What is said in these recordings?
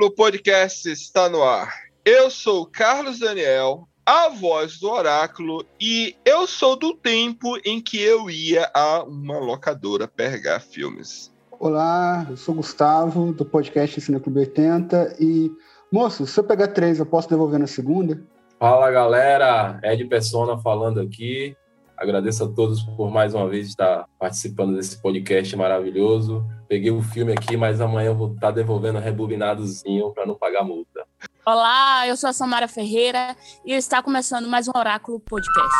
Olá, o Oráculo Podcast está no ar. Eu sou o Carlos Daniel, a voz do Oráculo, e eu sou do tempo em que eu ia a uma locadora pegar filmes. Olá, eu sou o Gustavo, do podcast Cine Clube 80. E, moço, se eu pegar três, eu posso devolver na segunda? Fala galera, Ed Persona falando aqui. Agradeço a todos por mais uma vez estar participando desse podcast maravilhoso. Peguei o filme aqui, mas amanhã eu vou estar devolvendo rebobinadozinho para não pagar multa. Olá, eu sou a Samara Ferreira e está começando mais um Oráculo Podcast.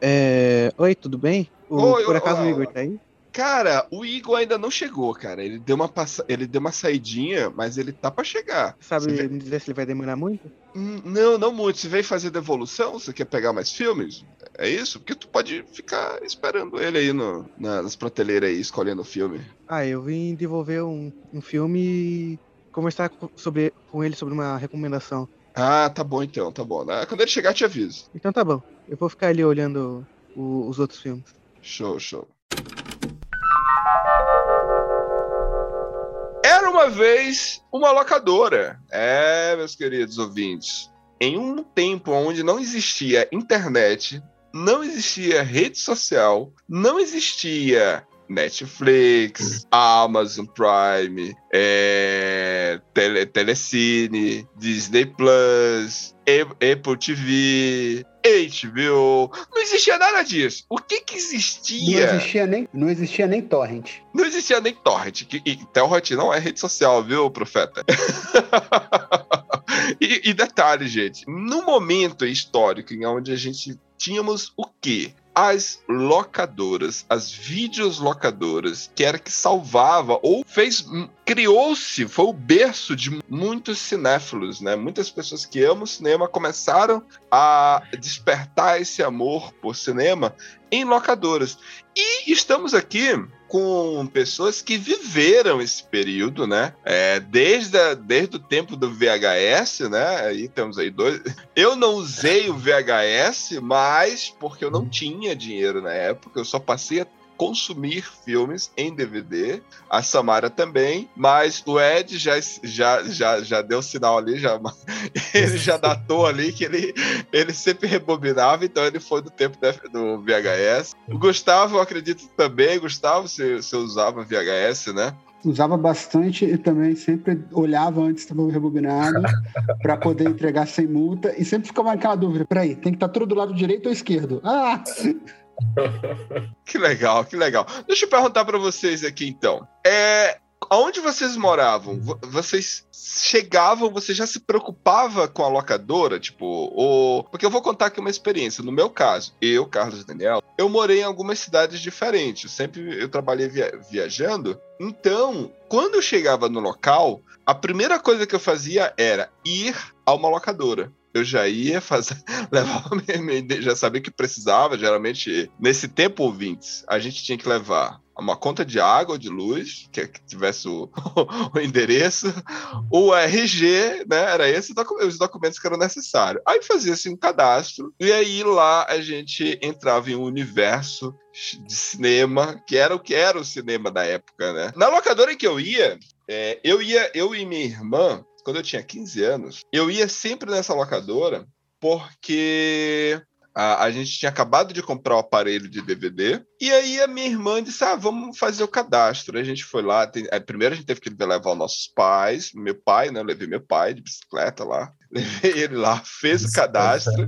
É... Oi, tudo bem? O- Oi, por acaso o Igor tá aí? Cara, o Igor ainda não chegou, cara. Ele deu uma, passa... ele deu uma saidinha, mas ele tá pra chegar. Sabe vê- me dizer se ele vai demorar muito? Hum, Não, não muito. Você veio fazer devolução? Você quer pegar mais filmes? É isso? Porque tu pode ficar esperando ele aí no, na- nas prateleiras aí, escolhendo o filme. Ah, eu vim devolver um, um filme e conversar co- sobre, com ele sobre uma recomendação. Ah, tá bom então, tá bom. Ah, Quando ele chegar, te aviso. Então tá bom. Eu vou ficar ali olhando o- os outros filmes. Show, show. Uma vez uma locadora. É, meus queridos ouvintes. Em um tempo onde não existia internet, não existia rede social, não existia Netflix, Amazon Prime, é, Tele, Telecine, Disney Plus, Apple TV, HBO. Não existia nada disso. O que que Não existia? existia nem, não existia nem torrent. Não existia nem torrent. Que, e torrent não é rede social, viu, profeta? e, e detalhe, gente. No momento histórico em onde a gente tínhamos o quê? As locadoras, as vídeos locadoras, que era que salvava ou fez, hum, criou-se, foi o berço de muitos cinéfilos, né? Muitas pessoas que amam cinema começaram a despertar esse amor por cinema em locadoras. E estamos aqui com pessoas que viveram esse período, né? É, desde, a- desde o tempo do VHS, né? Aí temos aí dois. Eu não usei o VHS, mas porque eu não tinha dinheiro na época, eu só passei a consumir filmes em DVD, a Samara também, mas o Ed já, já, já, já deu sinal ali, já, ele já datou ali que ele, ele sempre rebobinava, então ele foi do tempo da- do VHS. O Gustavo, eu acredito também, Gustavo, você, você usava VHS, né? Usava bastante e também sempre olhava antes estava rebobinado para poder entregar sem multa. E sempre ficava aquela dúvida: peraí, tem que estar tudo do lado direito ou esquerdo? Ah! Que legal, que legal. Deixa eu perguntar pra vocês aqui então. É, aonde vocês moravam? Vo- Vocês chegavam, você já se preocupava com a locadora, tipo, ou porque eu vou contar aqui uma experiência. No meu caso, eu, Carlos Daniel, eu morei em algumas cidades diferentes. Eu sempre eu trabalhei via- viajando. Então, quando eu chegava no local, a primeira coisa que eu fazia era ir a uma locadora. Eu já ia fazer, minha- já sabia que precisava. Geralmente, nesse tempo, ouvintes, a gente tinha que levar uma conta de água ou de luz, que, tivesse o, o endereço, o RG, né? Era docu- os documentos que eram necessários. Aí fazia-se um cadastro, e aí lá a gente entrava em um universo de cinema, que era o que era o cinema da época, né? Na locadora em que eu ia, é, eu ia, eu e minha irmã, quando eu tinha 15 anos, eu ia sempre nessa locadora porque A, a gente tinha acabado de comprar o aparelho de DVD. E aí a minha irmã disse: Ah, vamos fazer o cadastro. A gente foi lá. tem- aí primeiro a gente teve que levar os nossos pais. Meu pai, né? Eu levei meu pai de bicicleta lá. Levei ele lá, fez o cadastro.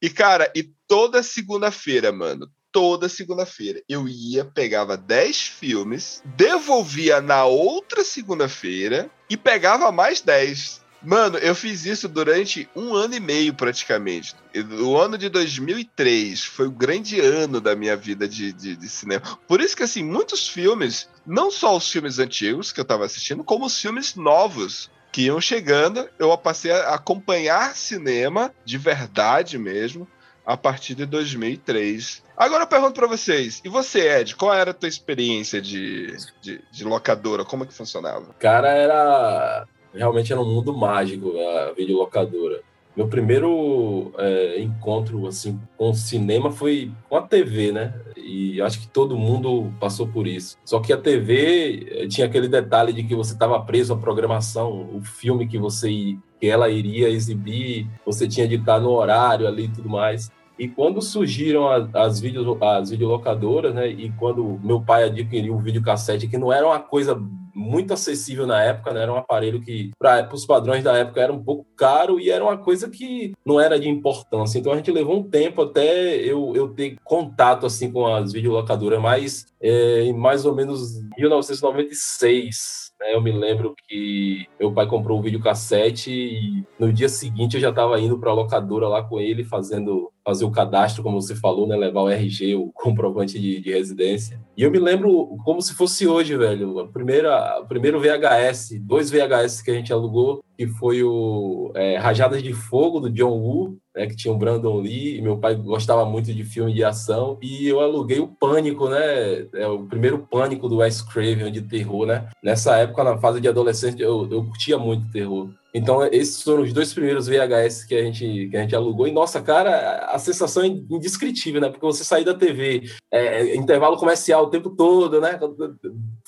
E, cara, e toda segunda-feira, mano, toda segunda-feira eu ia, pegava 10 filmes, devolvia na outra segunda-feira e pegava mais 10. Mano, eu fiz isso durante um ano e meio praticamente. O ano de 2003 foi o grande ano da minha vida de, de, de cinema. Por isso que, assim, muitos filmes, não só os filmes antigos que eu tava assistindo, como os filmes novos que iam chegando, eu passei a acompanhar cinema de verdade mesmo a partir de 2003. Agora eu pergunto pra vocês, e você, Ed, qual era a tua experiência de, de, de locadora? Como é que funcionava? Cara, era. Realmente era um mundo mágico a videolocadora. Meu primeiro é, encontro assim com o cinema foi com a TV, né? E acho que todo mundo passou por isso. Só que a TV eh, tinha aquele detalhe de que você estava preso à programação, o filme que você que ela iria exibir, você tinha de estar no horário ali e tudo mais. E quando surgiram as, vídeos, as videolocadoras, né? E quando meu pai adquiriu o videocassete, que não era uma coisa muito acessível na época, né? Era um aparelho que, para os padrões da época, era um pouco caro e era uma coisa que não era de importância. Então a gente levou um tempo até eu, eu ter contato assim com as videolocadoras, mas é, em mais ou menos 1996. né, Eu me lembro que meu pai comprou um videocassete e no dia seguinte eu já estava indo para a locadora lá com ele, fazendo fazer o cadastro, como você falou, né? Levar o RG, o comprovante de, de residência. E eu me lembro como se fosse hoje, velho. A primeira, o primeiro VHS, dois VHS que a gente alugou, que foi o é, Rajadas de Fogo, do John Woo, né, que tinha o Brandon Lee, meu pai gostava muito de filme de ação, e eu aluguei o Pânico, né, é o primeiro Pânico do Wes Craven, de terror, né, nessa época, na fase de adolescente, eu, eu curtia muito terror. Então, esses foram os dois primeiros VHS que a gente, que a gente alugou. E, nossa, cara, a sensação é indescritível, né? Porque você sair da TV, é, intervalo comercial o tempo todo, né?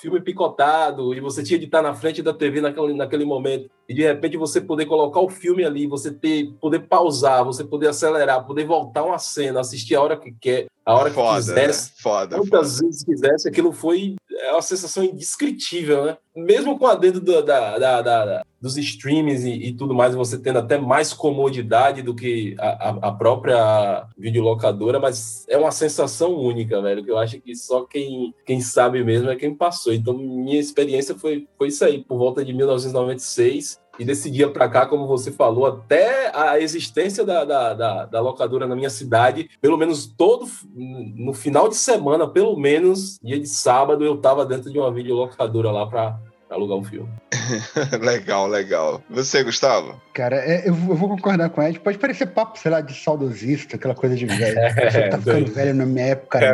Filme picotado, e você tinha de estar na frente da TV naquele, naquele momento. E, de repente, você poder colocar o filme ali, você ter, poder pausar, você poder acelerar, poder voltar uma cena, assistir a hora que quer, a hora Foda, que quisesse. né? Foda, Quantas vezes quisesse, aquilo foi é uma sensação indescritível, né? Mesmo com a dentro da, da, da, da, dos streams e, e, tudo mais, você tendo até mais comodidade do que a, a, a, própria videolocadora, mas é uma sensação única, velho, que eu acho que só quem, quem sabe mesmo é quem passou. Então, minha experiência foi, foi isso aí, por volta de 1996. E desse dia para cá, como você falou, até a existência da, da, da, da, locadora na minha cidade, pelo menos todo no final de semana, pelo menos dia de sábado, eu estava dentro de uma videolocadora lá para alugar um filme. legal, legal. Você, Gustavo? Cara, é, eu, vou concordar com Ed. Pode parecer papo, sei lá, de saudosista, aquela coisa de velho. Você tá ficando velho na minha época, é.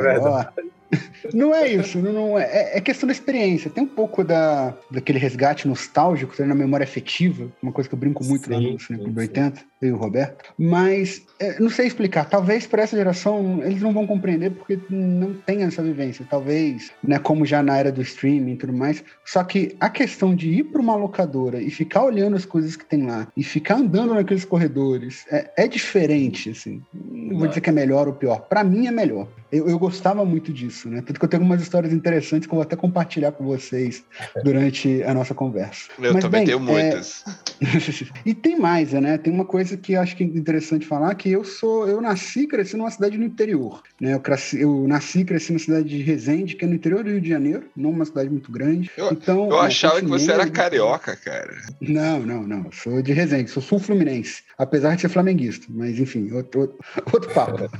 Não é isso, não, não é, é, questão da experiência. Tem um pouco da, daquele resgate nostálgico, na memória afetiva, uma coisa que eu brinco muito sim, lá no Cinema Clube 80, eu e o Roberto. Mas é, não sei explicar. Talvez para essa geração eles não vão compreender porque não tem essa vivência. Talvez, né, como já na era do streaming e tudo mais. Só que a questão de ir para uma locadora e ficar olhando as coisas que tem lá e ficar andando naqueles corredores é, é diferente, assim. Não vou dizer que é melhor ou pior. Para mim é melhor. Eu, eu gostava muito disso, né? Tanto que eu tenho algumas histórias interessantes que eu vou até compartilhar com vocês durante a nossa conversa. Eu Mas, também bem, tenho muitas. É... e tem mais, né? Tem uma coisa que eu acho que é interessante falar, que eu sou, eu nasci e cresci numa cidade no interior, né? Eu, cresci, eu nasci e cresci na cidade de Resende, que é no interior do Rio de Janeiro, não uma cidade muito grande. Eu, então, eu achava que você era carioca, cara. Não, não, não. Eu sou de Resende, sou sul-fluminense, apesar de ser flamenguista, mas enfim, outro, outro papo.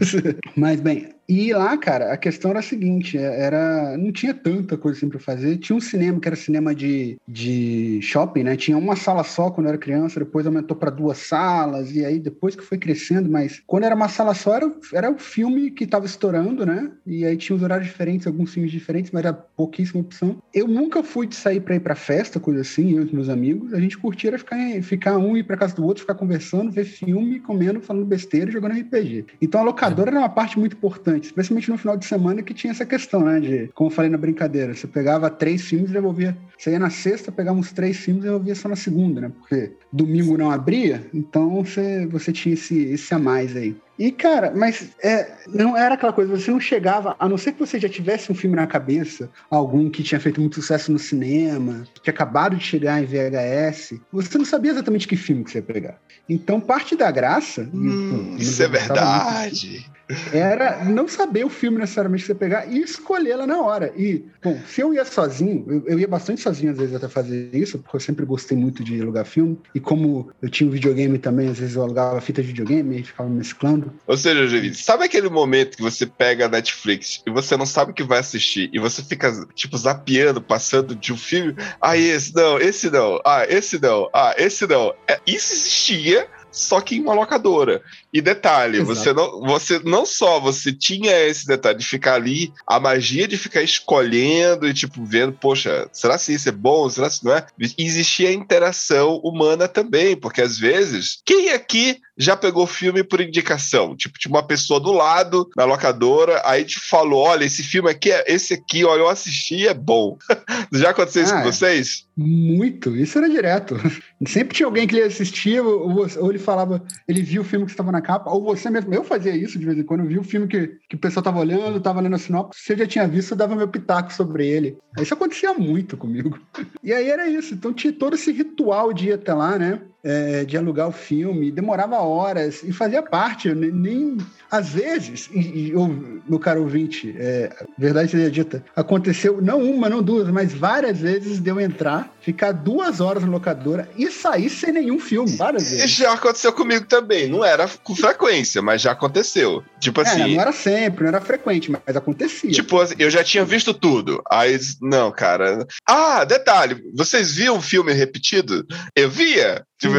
mas bem, e lá, cara, a questão era a seguinte: era não tinha tanta coisa assim pra fazer. Tinha um cinema que era cinema de, de shopping, né? Tinha uma sala só quando eu era criança, depois aumentou para duas salas, e aí depois que foi crescendo, mas quando era uma sala só, era, era o filme que tava estourando, né? E aí tinha os horários diferentes, alguns filmes diferentes, mas era pouquíssima opção. Eu nunca fui de sair pra ir pra festa, coisa assim, eu e meus amigos. A gente curtia ficar, ficar um ir pra casa do outro, ficar conversando, ver filme, comendo, falando besteira e jogando RPG. Então a locadora era uma parte muito importante especialmente no final de semana, que tinha essa questão, né? De, como eu falei na brincadeira, você pegava três filmes e devolvia. Você ia na sexta, pegava uns três filmes e devolvia só na segunda, né? Porque domingo não abria, então você, você tinha esse, esse a mais aí. E, cara, mas é, não era aquela coisa, você não chegava, a não ser que você já tivesse um filme na cabeça, algum que tinha feito muito sucesso no cinema, que tinha acabado de chegar em VHS, você não sabia exatamente que filme que você ia pegar. Então, parte da graça. Hum, pô, isso é gostava muito verdade. Era não saber o filme necessariamente que você pegar e escolher lá na hora. E, bom, se eu ia sozinho, eu, eu ia bastante sozinho às vezes até fazer isso, porque eu sempre gostei muito de alugar filme. E como eu tinha um videogame também, às vezes eu alugava fita de videogame, gente ficava mesclando. Ou seja, Javi, sabe aquele momento que você pega a Netflix e você não sabe o que vai assistir e você fica, tipo, zapeando, passando de um filme? Ah, esse não, esse não, ah, esse não, ah, esse não. É, isso existia, só que em uma locadora. E detalhe, Exato. você não, você não só você tinha esse detalhe de ficar ali, a magia de ficar escolhendo e tipo vendo, poxa, será se isso é bom, será se não é? Existia a interação humana também, porque às vezes, quem aqui já pegou filme por indicação? Tipo, tinha uma pessoa do lado na locadora, aí te falou, olha, esse filme aqui, é esse aqui, olha, eu assisti, é bom. já aconteceu isso Ah, com é. vocês? Muito, isso era direto. Sempre tinha alguém que ele assistia, ou, ou ele falava, ele viu o filme que estava na capa, ou você mesmo. Eu fazia isso de vez em quando, eu via o filme que, que o pessoal estava olhando, estava lendo a sinopse, se eu já tinha visto, eu dava meu pitaco sobre ele. Isso acontecia muito comigo. E aí era isso. Então tinha todo esse ritual de ir até lá, né? É, de alugar o filme, demorava horas e fazia parte, nem, nem- às vezes, e, e eu, meu caro ouvinte, é, verdade seja dita, aconteceu não uma, não duas, mas várias vezes de eu entrar, ficar duas horas na locadora e sair sem nenhum filme, várias vezes. já aconteceu comigo também. Não era com frequência, mas já aconteceu. Tipo É, assim. não era sempre, não era frequente, mas acontecia. Tipo, assim, eu já tinha visto tudo. Aí, não, cara. Ah, detalhe, vocês viam o filme repetido? Eu via. Tipo,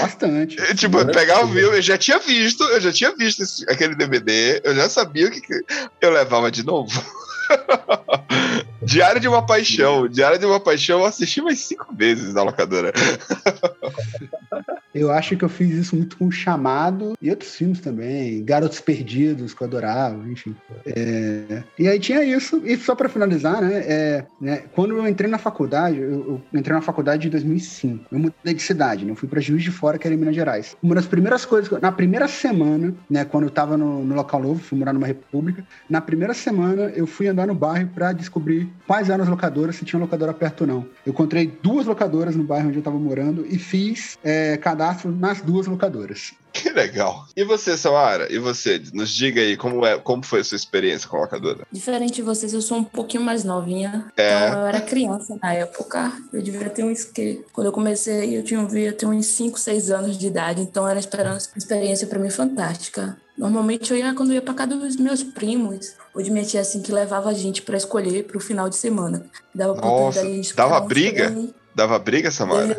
Bastante. tipo, eu pegava o filme, eu já tinha visto, eu já tinha visto esse- aquele DVD, eu já sabia o que, que eu levava de novo. Diário de uma Paixão. Diário de uma Paixão eu assisti mais cinco vezes na locadora. Eu acho que eu fiz isso muito com o Chamado e outros filmes também. Garotos Perdidos, que eu adorava, enfim. É, E aí tinha isso. E só para finalizar, né, é, né, Quando eu entrei na faculdade, eu, eu entrei na faculdade em 2005. Eu mudei de cidade, né? Eu fui para Juiz de Fora, que era em Minas Gerais. Uma das primeiras coisas, na primeira semana, né, quando eu tava no, no local novo, fui morar numa república, na primeira semana eu fui andar no bairro para descobrir quais eram as locadoras, se tinha locadora perto ou não. Eu encontrei duas locadoras no bairro onde eu tava morando e fiz é, cadastro nas duas locadoras. Que legal. E você, Samara? E você? Nos diga aí como, é, como foi a sua experiência com a locadora. Diferente de vocês, eu sou um pouquinho mais novinha. É. Então eu era criança na época. Eu devia ter uns que. Quando eu comecei, eu tinha, eu devia ter uns 5, 6 anos de idade. Então era uma esperança- uma experiência pra mim fantástica. Normalmente eu ia quando eu ia pra casa dos meus primos, ou de minha tia assim, que levava a gente pra escolher pro final de semana. Dava Nossa, dava um briga? escolher um Dava briga, Samara?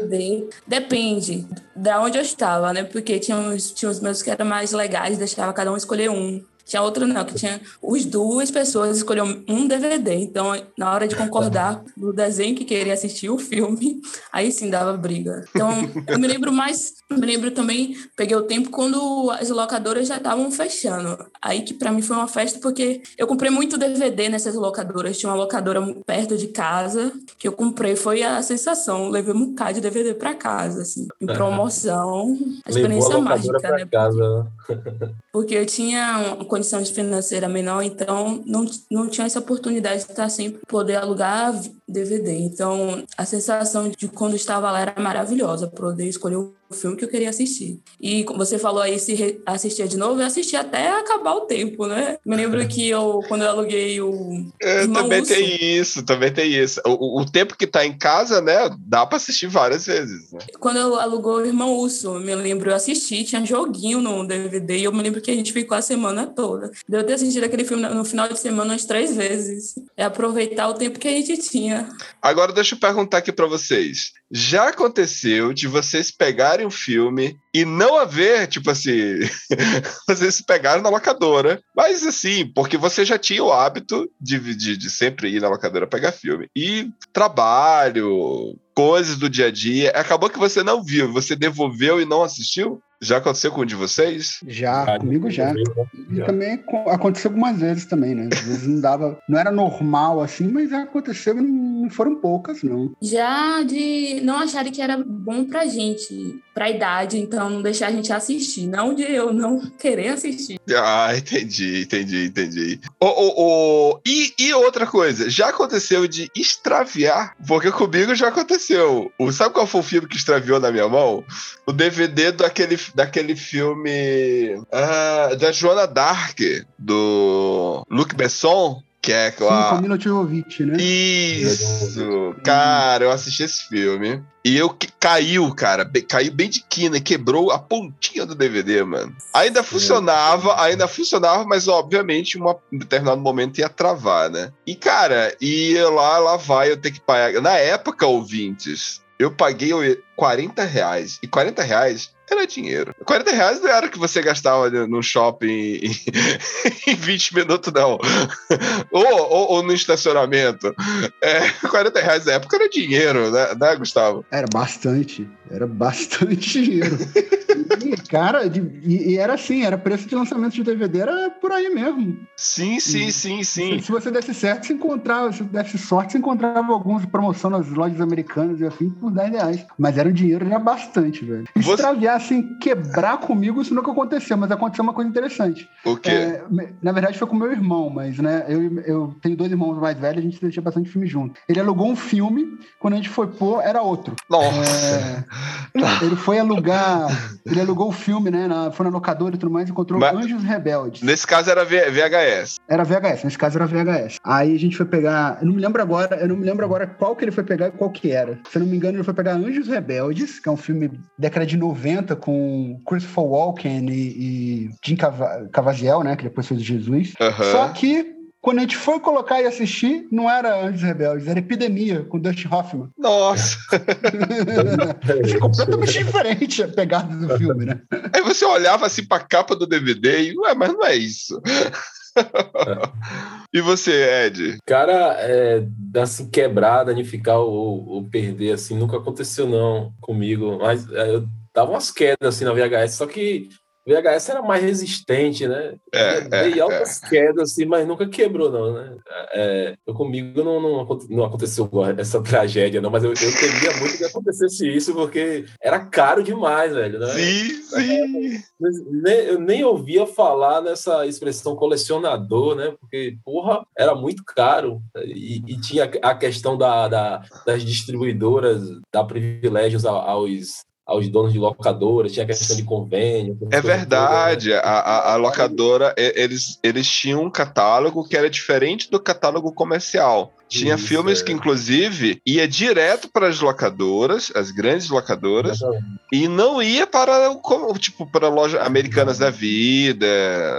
Depende da onde eu estava, né? Porque tinha uns, tinha os meus que eram mais legais, deixava cada um escolher um. Tinha outro não, que tinha os duas pessoas escolheram um DVD. Então, na hora de concordar do desenho que queria assistir o filme, aí sim dava briga. Então, eu me lembro mais, eu me lembro também, peguei o tempo quando as locadoras já estavam fechando. Aí que para mim foi uma festa porque eu comprei muito DVD nessas locadoras. Tinha uma locadora perto de casa que eu comprei, foi a sensação. Eu levei um bocado de DVD para casa, assim, em promoção. A Levou a experiência mágica, né? casa. porque eu tinha uma condição financeira menor, então não, não tinha essa oportunidade de estar sempre poder alugar DVD. Então a sensação de quando estava lá era maravilhosa, poder escolher o filme que eu queria assistir. E como você falou aí se assistia de novo, eu assisti até acabar o tempo, né? Me lembro que eu quando eu aluguei o É, também Urso. tem isso, também tem isso. O, o- tempo que tá em casa, né, dá pra assistir várias vezes. Né? Quando eu alugou o Irmão Urso, eu me lembro, eu assisti, tinha joguinho no DVD, e eu me lembro que a gente ficou a semana toda. Deu ter assistido aquele filme no final de semana umas três vezes. É aproveitar o tempo que a gente tinha. Agora deixa eu perguntar aqui pra vocês. Já aconteceu de vocês pegarem um filme e não haver, tipo assim, vocês pegaram na locadora, mas assim, porque você já tinha o hábito de, de, de sempre ir na locadora pegar filme. E trabalho, coisas do dia a dia, acabou que você não viu, você devolveu e não assistiu? Já aconteceu com um de vocês? Já, comigo já. E também co- aconteceu algumas vezes também, né? Às vezes não dava, não era normal assim, mas aconteceu e não, não foram poucas, não. Já de não acharem que era bom pra gente, pra idade, então não deixar a gente assistir. Não de eu não querer assistir. Ah, entendi, entendi, entendi. Ô, ô, ô, E, e outra coisa, já aconteceu de extraviar? Porque comigo já aconteceu. O, sabe qual foi o filme que extraviou na minha mão? O DVD daquele, daquele filme ah, da Joana Dark, do Luc Besson, que é com Sim, a... né? Isso! Cara, eu assisti esse filme. E eu que caiu, cara. be- Caiu bem de quina quebrou a pontinha do DVD, mano. Ainda funcionava, ainda funcionava, mas obviamente em uma- em determinado momento ia travar, né? E, cara, e lá, lá vai eu ter que pagar. Na época, ouvintes, eu paguei o- 40 reais. E 40 reais era dinheiro. 40 reais não era o que você gastava no no shopping em, em 20 minutos, não. ou, ou, ou no estacionamento. É, 40 reais na época era dinheiro, né, né Gustavo? Era bastante, era bastante dinheiro. E, cara, de- e, e era assim, era preço de lançamento de DVD, era por aí mesmo. Sim, sim, sim, sim. Se, se você desse certo, você encontrava, se desse sorte, você encontrava alguns de promoção nas lojas americanas e assim por 10 reais. Mas era um dinheiro já bastante, velho. Você- Extraviar, assim, quebrar comigo, isso nunca aconteceu, mas aconteceu uma coisa interessante. O quê? É, na verdade, foi com meu irmão, mas, né, eu, eu tenho dois irmãos mais velhos, a gente assistia bastante filme junto. Ele alugou um filme, quando a gente foi pôr, era outro. Nossa. É, ele foi alugar, ele alugou o filme, né, na- foi na locadora e tudo mais, encontrou Mas- Anjos Rebeldes. Nesse caso era V- VHS. Era VHS, nesse caso era VHS. Aí a gente foi pegar, eu não me lembro agora, eu não me lembro agora qual que ele foi pegar e qual que era. Se eu não me engano, ele foi pegar Anjos Rebeldes, que é um filme década de 90 com Christopher Walken e, e Jim Cava- Cavaziel, né, que depois fez o Jesus. Só que quando a gente foi colocar e assistir, não era Anjos Rebeldes, era Epidemia, com Dustin Hoffman. Nossa. É completamente diferente a pegada do filme, né? Aí você olhava assim pra capa do DVD e, ué, mas não é isso. e você, Ed? Cara, é, assim, quebrar, danificar ou, ou perder, assim, nunca aconteceu não comigo. Mas é, eu dava umas quedas, assim, na VHS, só que VHS era mais resistente, né? É, Dei é, altas quedas, assim, mas nunca quebrou, não, né? É, eu comigo não, não, não aconteceu essa tragédia, não, mas eu, eu temia muito que acontecesse isso, porque era caro demais, velho, né? Sim, sim. Nem- eu nem ouvia falar nessa expressão colecionador, né? Porque, porra, era muito caro. E, e tinha a questão da, da- das distribuidoras dar privilégios aos, aos donos de locadoras, tinha a questão de convênio. É verdade. né? A, a, a locadora, eles, eles tinham um catálogo que era diferente do catálogo comercial. Tinha Isso, filmes é. que, inclusive, ia direto para as locadoras, as grandes locadoras, e não ia para, o tipo, para loja Americanas da Vida,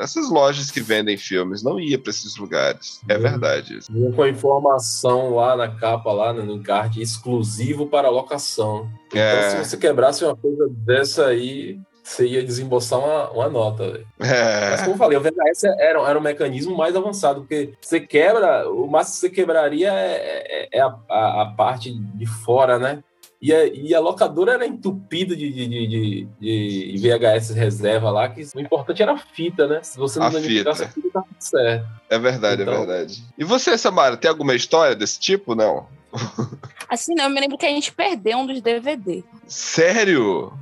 essas lojas que vendem filmes, não ia para esses lugares. É Uhum. verdade com a informação lá na capa, lá no encarte, exclusivo para locação. Então, É. se você quebrasse uma coisa dessa aí, você ia desembolsar uma, uma nota, velho. Mas É, como eu falei, o VHS era, era um mecanismo mais avançado, porque você quebra, o máximo que você quebraria é, é- é a, a- a parte de fora, né? E a, e a locadora era entupida de, de, de, de- VHS reserva lá, que o importante era a fita, né? Se você não danificasse a fita, tá tudo certo. é verdade, Então- é verdade. E você, Samara, tem alguma história desse tipo? Não. Assim, não, eu me lembro que a gente perdeu um dos DVD. Sério?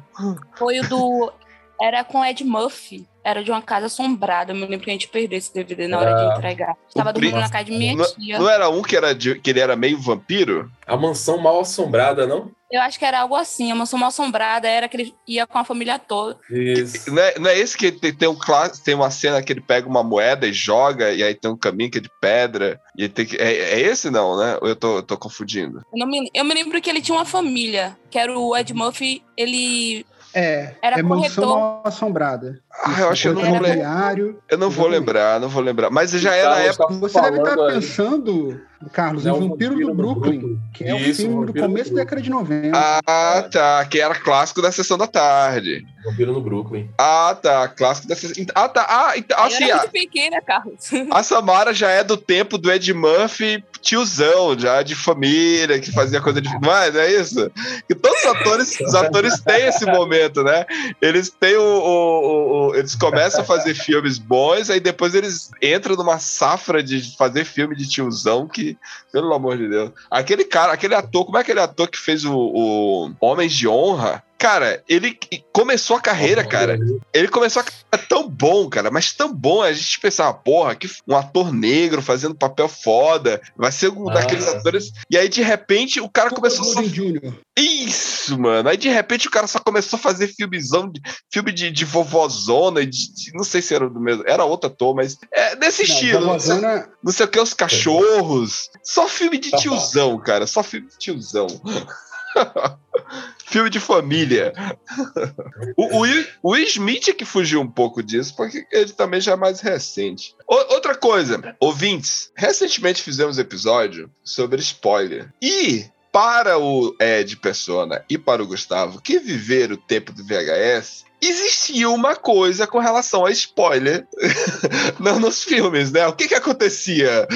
Foi o do. Era com Ed Murphy. Era de uma casa assombrada. Eu me lembro que a gente perdeu esse DVD na hora de entregar. Tava pri- dormindo na casa de minha Não, tia. não era um que, era de- que ele era meio vampiro? A mansão mal assombrada, não? Eu acho que era algo assim. A mansão mal assombrada era que ele ia com a família toda. Isso. Não é, não é esse que tem, tem, um, tem uma cena que ele pega uma moeda e joga, e aí tem um caminho que é de pedra. E tem que, é, é esse não, né? Ou eu tô, eu tô confundindo? Eu, não me, eu me lembro que ele tinha uma família, que era o Ed Murphy. Ele É, Era é Mansão corretor. Mal Assombrada. Ah, eu acho que eu não vou lembrar. Eu não vou lembrar, não vou lembrar. Mas já é na Carlos época. tá Você deve estar aí. pensando, Carlos, É o Vampiro, do Brooklyn, que é o Isso, filme do começo da década de 90. Ah, tá. Que era clássico da sessão da tarde. Vampiro no Brooklyn. Ah, tá. Clássico da sessão. Ah, tá. Ah, então, eu assim, era a, muito pequena, Carlos. a Samara já é do tempo do Ed Murphy, tiozão, já de família, que fazia coisa de. Não é, não é isso? Que todos os atores, os atores têm esse momento, né? Eles têm o, o- o- o- Eles começam a fazer filmes bons, aí depois eles entram numa safra de fazer filme de tiozão que Pelo amor de Deus. Aquele cara, aquele ator, como é aquele ator que fez o, o Homens de Honra? Cara, ele começou a carreira, cara. Ele começou a carreira tão bom, cara, mas tão bom. A gente pensava, porra, que um ator negro fazendo papel foda, vai ser um Ah. daqueles atores. E aí, de repente, o cara começou só. Downey Jr. Isso, mano. Aí, de repente, o cara só começou a fazer filmezão, filme de, de vovozona, de, de- não sei se era do mesmo, era outro ator, mas é desse Não, estilo. Não sei, Vovozona- não sei o que, os cachorros. Só filme de tiozão, cara. Só filme de tiozão. filme de família. O, Will Smith é que fugiu um pouco disso, porque ele também já é mais recente. O- outra coisa, ouvintes, recentemente fizemos episódio sobre spoiler. E para o Ed Persona e para o Gustavo, que viveram o tempo do VHS, existia uma coisa com relação a spoiler nos filmes, né? O que que acontecia,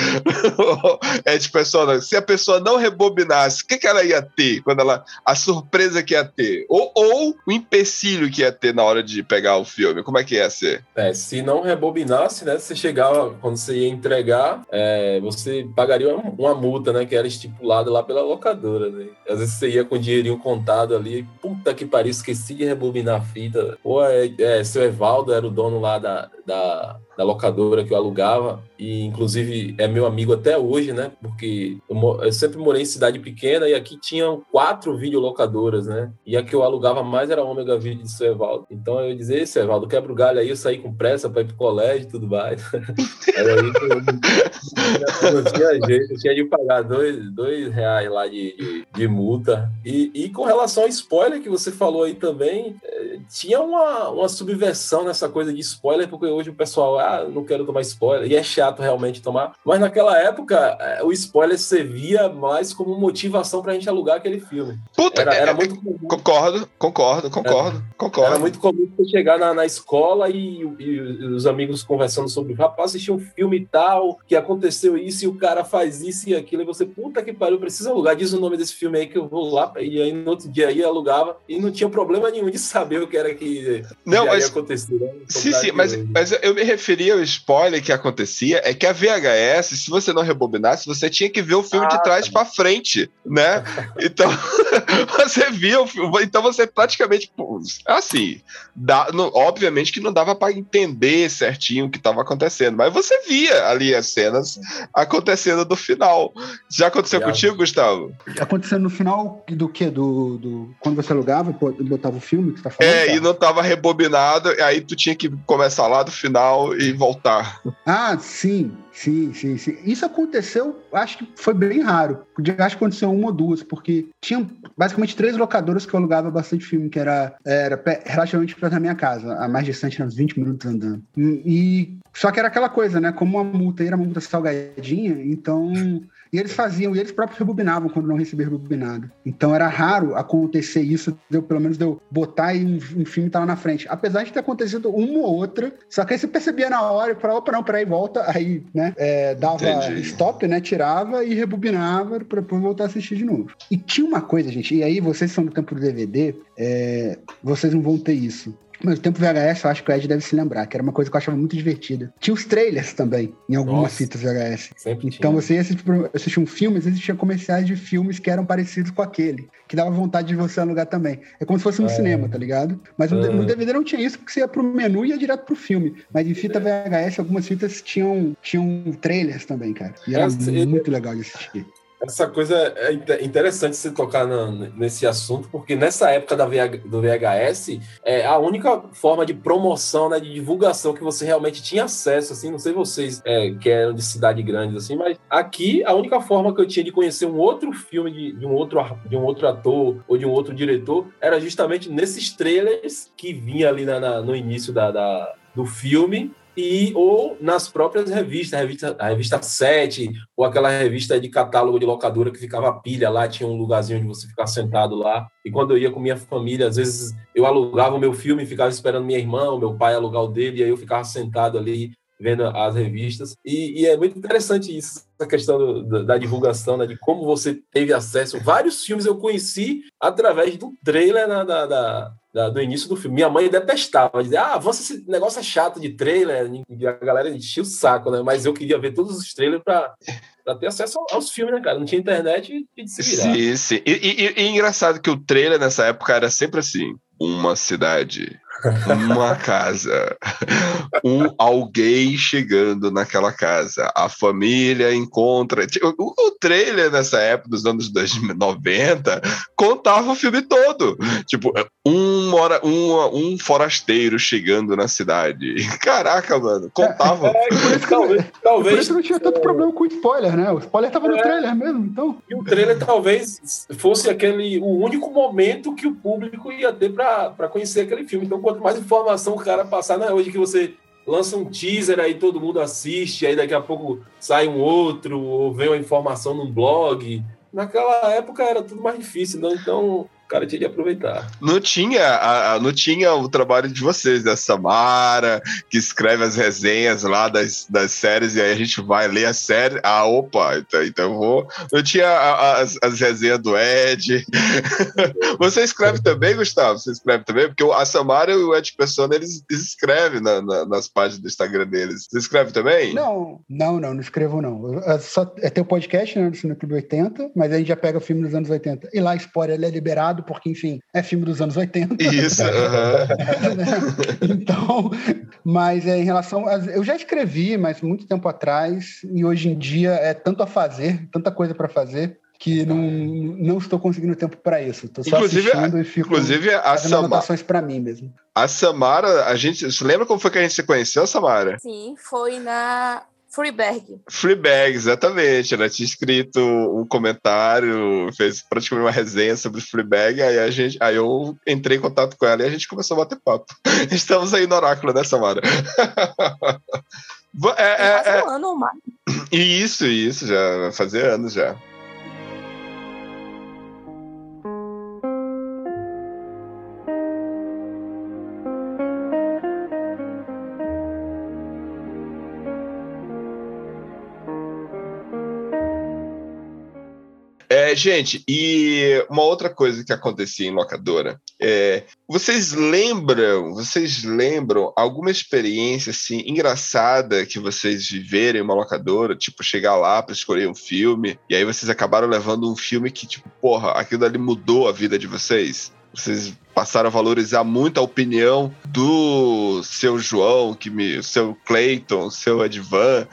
Ed Persona? Se a pessoa não rebobinasse, o que que ela ia ter quando ela a surpresa que ia ter? Ou, ou o empecilho que ia ter na hora de pegar o filme? Como é que ia ser? É, se não rebobinasse, né? Você chegava, quando você ia entregar, é, você pagaria uma multa, né? Que era estipulada lá pela locadora, né? Às vezes você ia com o dinheirinho contado ali, puta que pariu, esqueci de rebobinar a fita. Pô, é, é, seu Evaldo era o dono lá da, da, da locadora que eu alugava, e inclusive é meu amigo até hoje, né? Porque eu, eu sempre morei em cidade pequena e aqui tinham quatro videolocadoras, né? E a que eu alugava mais era a Ômega Video de seu Evaldo. Então eu dizia, seu Evaldo, quebra o galho aí, eu saí com pressa para ir pro colégio e tudo mais. Era aí que eu não tinha jeito, eu tinha de pagar dois, dois reais lá de, de, de multa. E, e com relação ao spoiler que você falou aí também, eh, tinha uma, uma subversão nessa coisa de spoiler, porque hoje o pessoal, ah, não quero tomar spoiler, e é chato realmente tomar. Mas naquela época, eh, o spoiler servia mais como motivação pra gente alugar aquele filme. Puta, Era, é- era é- muito comum. concordo, concordo, concordo, concordo. Era muito comum você chegar na, na escola e, e os amigos conversando sobre, rapaz, assisti um filme tal, que aconteceu isso e o cara faz isso e aquilo, e você, puta que pariu, precisa alugar, diz o nome desse filme aí que eu vou lá, e aí no outro dia aí alugava e não tinha problema nenhum de saber o que era que Não, mas- ia acontecer. né? Sim, sim, mas, mas eu me referia ao spoiler que acontecia é que a VHS, se você não rebobinasse, você tinha que ver o filme Ah, de trás tá. pra frente, né? Então, você via o filme, então você praticamente, pô, assim, dá, não- obviamente que não dava pra entender certinho o que estava acontecendo, mas você via ali as cenas acontecendo do final. Já aconteceu Já. contigo, Gustavo? Acontecendo no final do que? Do, do, quando você alugava e botava o filme que você tá falando? É, cara? e não tava rebobinado, e aí tu tinha que começar lá do final e voltar. Ah, sim, sim, sim, sim. Isso aconteceu, acho que foi bem raro. Acho que aconteceu uma ou duas, porque tinham basicamente três locadoras que eu alugava bastante filme, que era, era relativamente perto da minha casa, a mais distante, uns 20 minutos andando. E, e- só que era aquela coisa, né? Como a multa era uma multa salgadinha, então. E eles faziam, e eles próprios rebobinavam quando não recebia rebobinado. Então era raro acontecer isso, deu, pelo menos deu botar e um, um filme tá lá na frente. Apesar de ter acontecido uma ou outra, só que aí você percebia na hora, para opa, não, peraí, volta, aí, né, é, dava Entendi. stop, né, tirava e rebobinava pra depois voltar a assistir de novo. E tinha uma coisa, gente, e aí vocês são do tempo do DVD, é, vocês não vão ter isso. Mas o tempo VHS, eu acho que o Ed deve se lembrar, que era uma coisa que eu achava muito divertida. Tinha os trailers também, em algumas Nossa. fitas VHS. Sempre Então tinha. você ia assistir, assistir um filme, às vezes tinha comerciais de filmes que eram parecidos com aquele, que dava vontade de você alugar também. É como se fosse no É. cinema, tá ligado? Mas no, É. no DVD não tinha isso, porque você ia pro menu e ia direto pro filme. Mas em fita VHS, algumas fitas tinham, tinham trailers também, cara. E era e- muito legal de assistir. Essa coisa é inte- interessante você tocar na- nesse assunto, porque nessa época da VH do VHS, é a única forma de promoção, né, de divulgação que você realmente tinha acesso, assim, não sei vocês é, que eram de cidade grande, assim, mas aqui a única forma que eu tinha de conhecer um outro filme de, de um, outro, de um outro ator ou de um outro diretor era justamente nesses trailers que vinha ali na- na- no início da, da- do filme e ou nas próprias revistas, a revista, a revista 7, ou aquela revista de catálogo de locadora que ficava pilha lá, tinha um lugarzinho onde você ficava sentado lá. E quando eu ia com minha família, às vezes eu alugava o meu filme ficava esperando minha irmã, o meu pai alugar o dele, e aí eu ficava sentado ali vendo as revistas. E, e é muito interessante isso, essa questão do- da, divulgação, né? De como você teve acesso. Vários filmes eu conheci através do trailer na- da, da- da- do início do filme. Minha mãe detestava, dizia, ah, você, esse negócio é chato de trailer, e a galera enchia o saco, né? Mas eu queria ver todos os trailers pra ter acesso aos filmes, né, cara? Não tinha internet e de se virar. Sim, sim. E, e- e- e engraçado que o trailer nessa época era sempre assim: uma cidade, uma casa, um alguém chegando naquela casa, a família encontra. O, o trailer nessa época dos anos 2090 contava o filme todo. Tipo, um, mora, um, um forasteiro chegando na cidade. Caraca, mano, contava. É, por isso que talvez, Por talvez isso não tinha tanto problema com o spoiler, né? O spoiler tava no É. trailer mesmo, então. E o trailer talvez fosse aquele o único momento que o público ia ter para conhecer aquele filme. Então, quanto mais informação o cara passar, não é hoje que você lança um teaser aí todo mundo assiste, aí daqui a pouco sai um outro, ou vem uma informação num blog. Naquela época era tudo mais difícil, não? então cara tinha de aproveitar. Não tinha, a- a- não tinha o trabalho de vocês, da Samara, que escreve as resenhas lá das, das séries, e aí a gente vai ler a série. Ah, opa, então, então eu vou. Não tinha a- a- as, as resenhas do Ed. Você escreve também, Gustavo? Você escreve também? Porque o- a Samara e o Ed Persona, eles, eles escrevem na- na- nas páginas do Instagram deles. Você escreve também? Não, não, não, não escrevo não. Eu- É, só, é ter o podcast, né, do Cine Clube 80, mas aí já pega filme dos anos 80. E lá, spoiler, ele é liberado, porque, enfim, é filme dos anos 80. Isso, né? Então, mas é, em relação. A, eu já escrevi, mas muito tempo atrás, e hoje em dia é tanto a fazer, tanta coisa para fazer, que não, não estou conseguindo tempo para isso. Estou só Inclusive, assistindo e fico Inclusive, a fazendo Samara, anotações para mim mesmo. a Samara, a gente. Você lembra como foi que a gente se conheceu, Samara? Sim, foi na Freeberg. Fleabag, exatamente. Ela tinha escrito um comentário, fez praticamente uma resenha sobre Fleabag, aí a gente, aí eu entrei em contato com ela e a gente começou a bater papo. Estamos aí no oráculo, né, Samara? É, é, é, um ano ou mais. isso, isso, já fazer anos já. Gente, e uma outra coisa que acontecia em locadora é, vocês lembram, vocês lembram alguma experiência assim engraçada que vocês viveram em uma locadora, tipo chegar lá para escolher um filme e aí vocês acabaram levando um filme que tipo, porra, aquilo ali mudou a vida de vocês? Vocês passaram a valorizar muito a opinião do seu João, que me, seu Clayton, seu Edvan,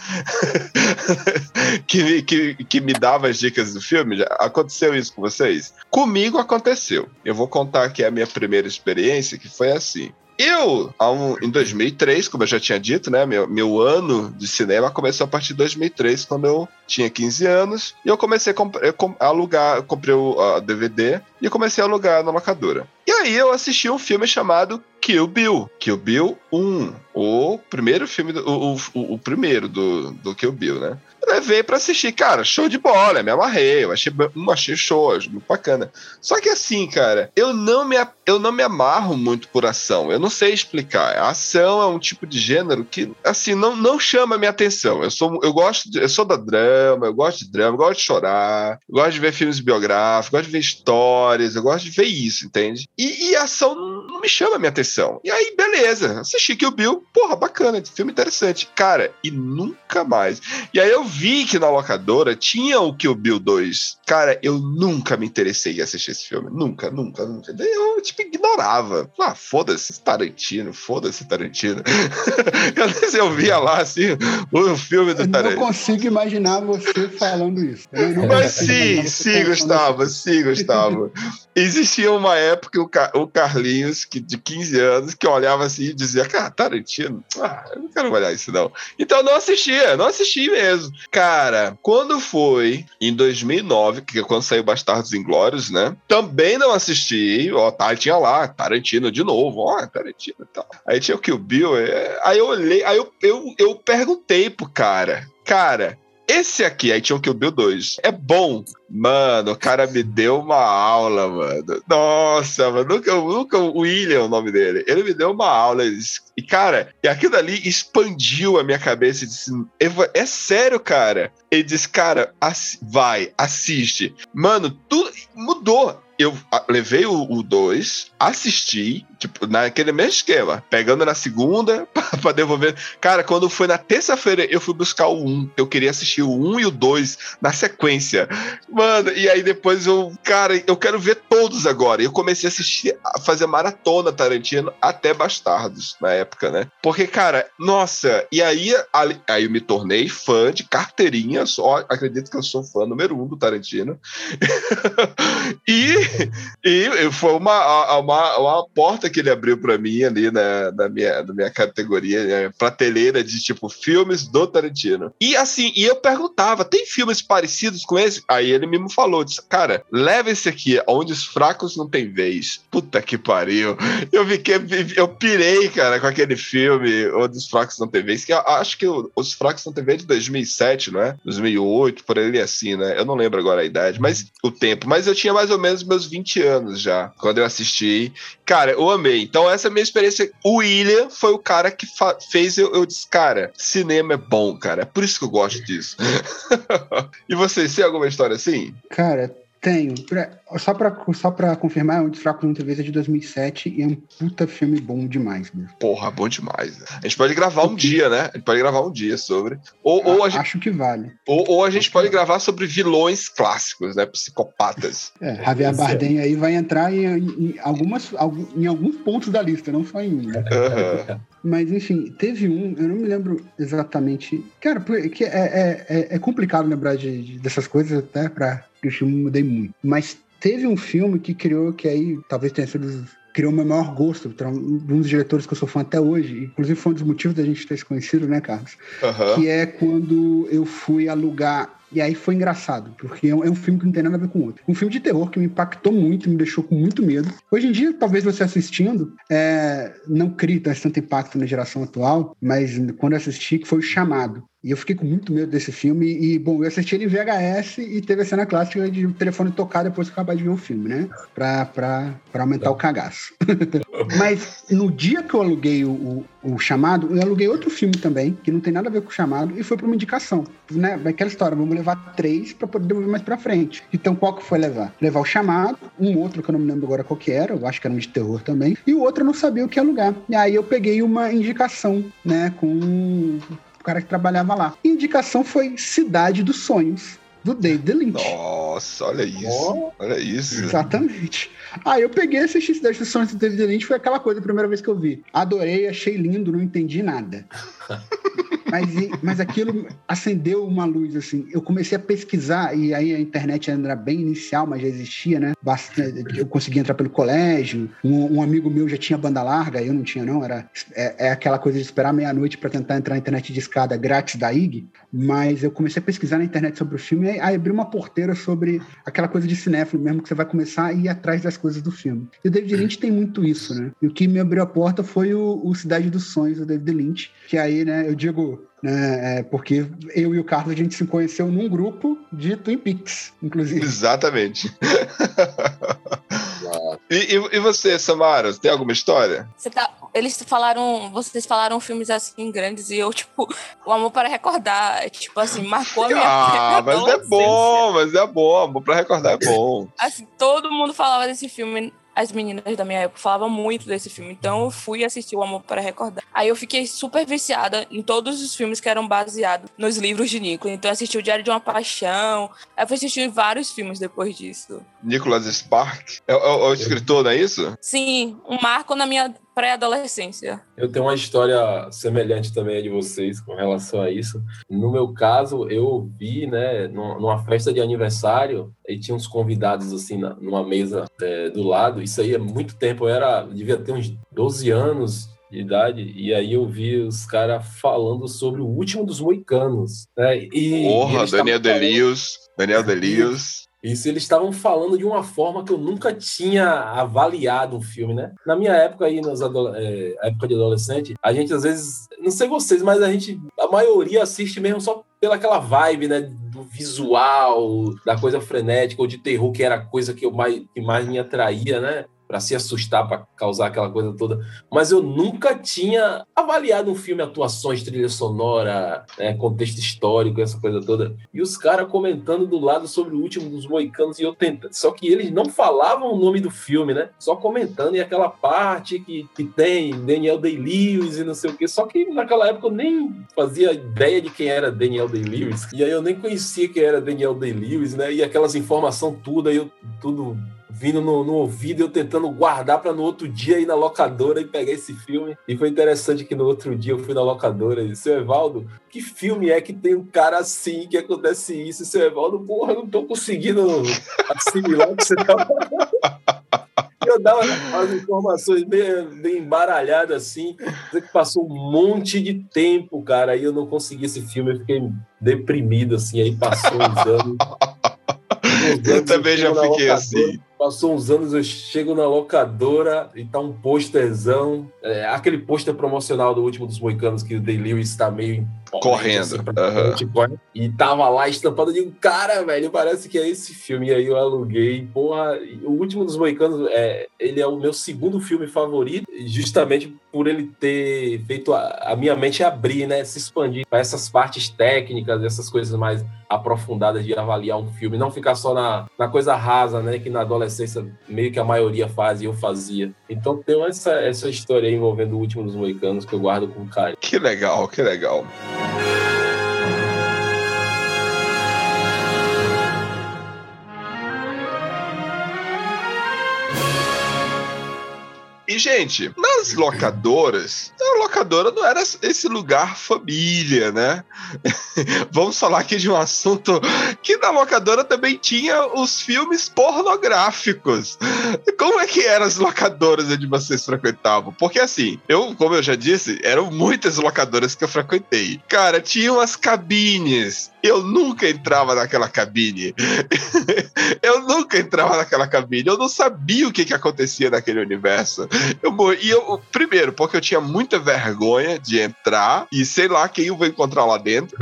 que, me- que, que me dava as dicas do filme. Aconteceu isso com vocês? Comigo aconteceu. Eu vou contar aqui a minha primeira experiência, que foi assim. Eu, em 2003, como eu já tinha dito, né, meu, meu ano de cinema começou a partir de 2003, quando eu tinha 15 anos, e eu comecei a, comp- eu a alugar, eu comprei o a DVD e comecei a alugar na locadora. E aí eu assisti um filme chamado Kill Bill, Kill Bill 1, o primeiro filme, do, o, o, o primeiro do, do Kill Bill, né? Levei pra assistir, cara, show de bola, me amarrei, eu achei, achei show, achei muito bacana. Só que assim, cara, eu não me, eu não me amarro muito por ação. Eu não sei explicar. A ação é um tipo de gênero que, assim, não, não chama a minha atenção. Eu sou, eu gosto, de- eu sou da drama, eu gosto de drama, eu gosto de chorar, eu gosto de ver filmes biográficos, eu gosto de ver histórias, eu gosto de ver isso, entende? E, e ação não, não me chama a minha atenção. E aí, beleza, assisti que o Bill, porra, bacana, filme interessante. Cara, e nunca mais. E aí eu vi que na locadora tinha o Kill Bill 2. Cara, eu nunca me interessei em assistir esse filme. Nunca, nunca, nunca. Eu, tipo, ignorava. Ah, foda-se Tarantino, foda-se Tarantino. Às vezes eu via lá, assim, o filme do Eu não Tarantino. consigo imaginar você falando isso. Mas sim, sim, Gustavo, assim. sim, Gustavo. Existia uma época o, Ca- o Carlinhos, que, de 15 anos, que olhava assim e dizia, cara, Tarantino, ah, eu não quero olhar isso não. Então eu não assistia, não assisti mesmo. Cara, quando foi em 2009, que é quando saiu Bastardos Inglórios, né? Também não assisti, ó, tá, tinha lá, Tarantino de novo, ó, Tarantino e tal. Aí tinha o Kill Bill, é, aí eu olhei, aí eu, eu, eu perguntei pro cara, cara, esse aqui, aí tinha o Kill Bill 2, é bom. Mano, o cara me deu uma aula, mano. Nossa, mano, nunca, nunca o William é o nome dele. Ele me deu uma aula. E, cara, e aquilo ali expandiu a minha cabeça e disse: "Eva, é sério, cara? Ele disse, cara, vai, assiste. Mano, tudo mudou. Eu levei o 2, assisti, tipo, naquele mesmo esquema, pegando na segunda pra devolver. Cara, quando foi na terça-feira, eu fui buscar o 1. Um, eu queria assistir o 1 um e o 2 na sequência. Mano, e aí depois eu, cara, eu quero ver todos agora. Eu comecei a assistir, a fazer maratona Tarantino até Bastardos na época, né? Porque, cara, nossa, e aí, aí eu me tornei fã de carteirinha, só acredito que eu sou fã número um do Tarantino. e, e foi uma, uma, uma porta que ele abriu pra mim ali na, na, minha, na minha categoria, né, prateleira de tipo filmes do Tarantino. E assim, e eu perguntava: tem filmes parecidos com esse? Aí ele mesmo falou: disse, cara, leva esse aqui, onde os fracos não têm vez. Puta que pariu. Eu fiquei, eu pirei, cara, com aquele filme, onde os fracos não têm vez, que acho que os fracos não têm vez de 2007, não é? 2008, por ali assim, né? Eu não lembro agora a idade, mas o tempo. Mas eu tinha mais ou menos meus 20 anos já, quando eu assisti. Cara, eu amei. Então, essa é a minha experiência. O William foi o cara que fez eu, eu disse, cara, cinema é bom, cara. É por isso que eu gosto disso. e vocês, tem alguma história assim? Cara, tenho. Pra- só, pra, só pra confirmar, Onde os Fracos Têm Vez é de 2007 e é um puta filme bom demais, mesmo. Porra, bom demais. A gente pode gravar um dia, né? A gente pode gravar um dia sobre. Ou, ou a gente, Acho que vale. ou, ou a gente pode gravar sobre vilões clássicos, né? Psicopatas. É, Javier é. Bardem aí vai entrar em, em algumas, algum- em alguns pontos da lista, não só em um. né? Aham. Mas, enfim, teve um, eu não me lembro exatamente. Cara, porque é, é, é, é complicado lembrar de, de- dessas coisas, até pra que o filme mudei muito. Mas teve um filme que criou, que aí talvez tenha sido. Criou o meu maior gosto, um dos diretores que eu sou fã até hoje. Inclusive, foi um dos motivos da gente ter se conhecido, né, Carlos? Aham. que é quando eu fui alugar. E aí foi engraçado, porque é um, é um filme que não tem nada a ver com o outro. Um filme de terror que me impactou muito, me deixou com muito medo. Hoje em dia, talvez você assistindo, é, não crie tanto tanto impacto na geração atual, mas quando eu assisti, que foi o Chamado. E eu fiquei com muito medo desse filme. E, bom, eu assisti ele em VHS e teve a cena clássica de o telefone tocar depois que eu acabar de ver o filme, né? Pra, pra, pra aumentar o cagaço. Mas no dia que eu aluguei o, o, chamado, eu aluguei outro filme também, que não tem nada a ver com o chamado, e foi pra uma indicação. Né? Aquela história, vamos levar três pra poder devolver mais pra frente. Então qual que foi levar? Levar o chamado, um outro que eu não me lembro agora qual que era, eu acho que era um de terror também, e o outro eu não sabia o que alugar. E aí eu peguei uma indicação, né, com o cara que trabalhava lá. A indicação foi Cidade dos Sonhos, do David Lynch. Nossa, olha isso. Olha isso. Exatamente. Aí eu peguei esse X das Sonhos do David Lynch, foi aquela coisa a primeira vez que eu vi. Adorei, achei lindo, não entendi nada. Mas, e- mas aquilo acendeu uma luz, assim. Eu comecei a pesquisar, e aí a internet ainda era bem inicial, mas já existia, né? Bastante, eu consegui entrar pelo colégio. Um, um amigo meu já tinha banda larga, eu não tinha, não. Era, é, é aquela coisa de esperar meia-noite para tentar entrar na internet de escada grátis da IG. Mas eu comecei a pesquisar na internet sobre o filme, e aí abri uma porteira sobre aquela coisa de cinéfilo mesmo, que você vai começar a ir atrás das coisas do filme. E o David Lynch tem muito isso, né? E o que me abriu a porta foi o, o Cidade dos Sonhos, do David Lynch, que aí, né, eu digo, né, é porque eu e o Carlos, a gente se conheceu num grupo de Twin Peaks, inclusive. Exatamente. E, e- e você, Samara, tem alguma história? Você tá, eles falaram, vocês falaram filmes assim grandes e eu, tipo, o amor para recordar, tipo assim, marcou a minha Ah, mas é bom, mas é bom. Amor pra recordar é bom. Assim, todo mundo falava desse filme. As meninas da minha época falavam muito desse filme. Então eu fui assistir O Amor para Recordar. Aí eu fiquei super viciada em todos os filmes que eram baseados nos livros de Nico. Então eu assisti O Diário de uma Paixão. Eu fui assistir vários filmes depois disso. Nicholas Spark é, é- é o escritor, não é isso? Sim, um marco na minha pré-adolescência. Eu tenho uma história semelhante também a de vocês com relação a isso. No meu caso, eu vi, né, numa festa de aniversário, e tinha uns convidados assim na- numa mesa é, do lado. Isso aí é muito tempo, eu era, devia ter uns 12 anos de idade, e aí eu vi os caras falando sobre o último dos moicanos. Né? E, e Porra, eles Daniel Delius. Daniel Delius. Isso, eles estavam falando de uma forma que eu nunca tinha avaliado um filme, né? Na minha época aí, nas é, época de adolescente, a gente às vezes, não sei vocês, mas a gente, a maioria assiste mesmo só pela aquela vibe, né? Do visual, da coisa frenética, ou de terror, que era a coisa que, eu mais, que mais me atraía, né? Pra se assustar, pra causar aquela coisa toda. Mas eu nunca tinha avaliado um filme, atuações, trilha sonora, né, contexto histórico, essa coisa toda. E os caras comentando do lado sobre o último dos Moicanos e eu tentando. Só que eles não falavam o nome do filme, né? Só comentando e aquela parte que, que tem Daniel Day-Lewis e não sei o quê. Só que naquela época eu nem fazia ideia de quem era Daniel Day-Lewis. E aí eu nem conhecia quem era Daniel Day-Lewis, né? E aquelas informações tudo aí, eu, tudo vindo no, no ouvido, eu tentando guardar para no outro dia ir na locadora e pegar esse filme. E foi interessante que no outro dia eu fui na locadora e disse, seu Evaldo, que filme é que tem um cara assim, que acontece isso? E, seu Evaldo, porra, eu não tô conseguindo assimilar o que você tá eu dava as informações bem, bem embaralhadas assim, que passou um monte de tempo, cara, aí eu não consegui esse filme, eu fiquei deprimido, assim, aí passou uns anos. Uns Eu anos também já fiquei assim. Passou uns anos, eu chego na locadora e tá um pôsterzão, é, aquele pôster promocional do último dos Moicanos que o Day Lewis tá meio Correndo, corre. E tava lá estampado, eu digo, cara, velho, parece que é esse filme. E aí eu aluguei, porra, o último dos Moicanos, é, ele é o meu segundo filme favorito, justamente por ele ter feito a, a minha mente abrir, né, se expandir para essas partes técnicas, essas coisas mais aprofundadas de avaliar um filme, não ficar só na, na coisa rasa, né, que na adolescência meio que a maioria faz e eu fazia. Então tem essa, essa história aí envolvendo o último dos Moicanos que eu guardo com carinho. Que legal, que legal. E, gente, nas locadoras, a locadora não era esse lugar família, né? Vamos falar aqui de um assunto que na locadora também tinha os filmes pornográficos. Como é que eram as locadoras onde vocês frequentavam? Porque assim, eu, como eu já disse, eram muitas locadoras que eu frequentei. Cara, tinha umas cabines. Eu nunca entrava naquela cabine. eu nunca entrava naquela cabine. Eu não sabia o que, que acontecia naquele universo. Eu, mor- e eu, primeiro, porque eu tinha muita vergonha de entrar e sei lá quem eu vou encontrar lá dentro.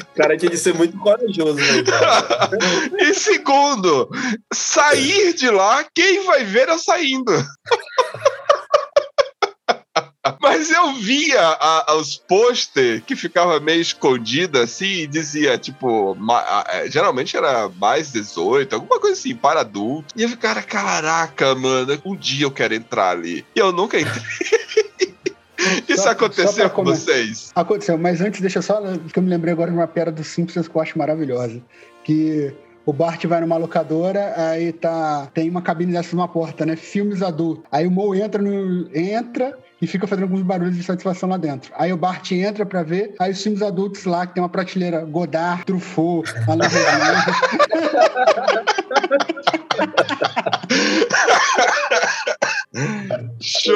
O cara tinha de ser muito corajoso, né? e segundo, sair de lá, quem vai ver eu saindo? Mas eu via a- os pôster que ficava meio escondido assim e dizia, tipo, ma- é, geralmente era mais 18, alguma coisa assim, para adulto. E eu ficava, caraca, mano, um dia eu quero entrar ali. E eu nunca entrei. Isso Só- só aconteceu pra com vocês? Aconteceu, mas antes, deixa eu só. que eu me lembrei agora de uma piada dos Simpsons que eu acho maravilhosa. Que o Bart vai numa locadora, aí tá. Tem uma cabine dessas numa porta, né? Filmes adultos. Aí o Mo entra no. entra e fica fazendo alguns barulhos de satisfação lá dentro. Aí o Bart entra pra ver, aí os filmes adultos lá, que tem uma prateleira Godard, Truffaut, Alain. Show,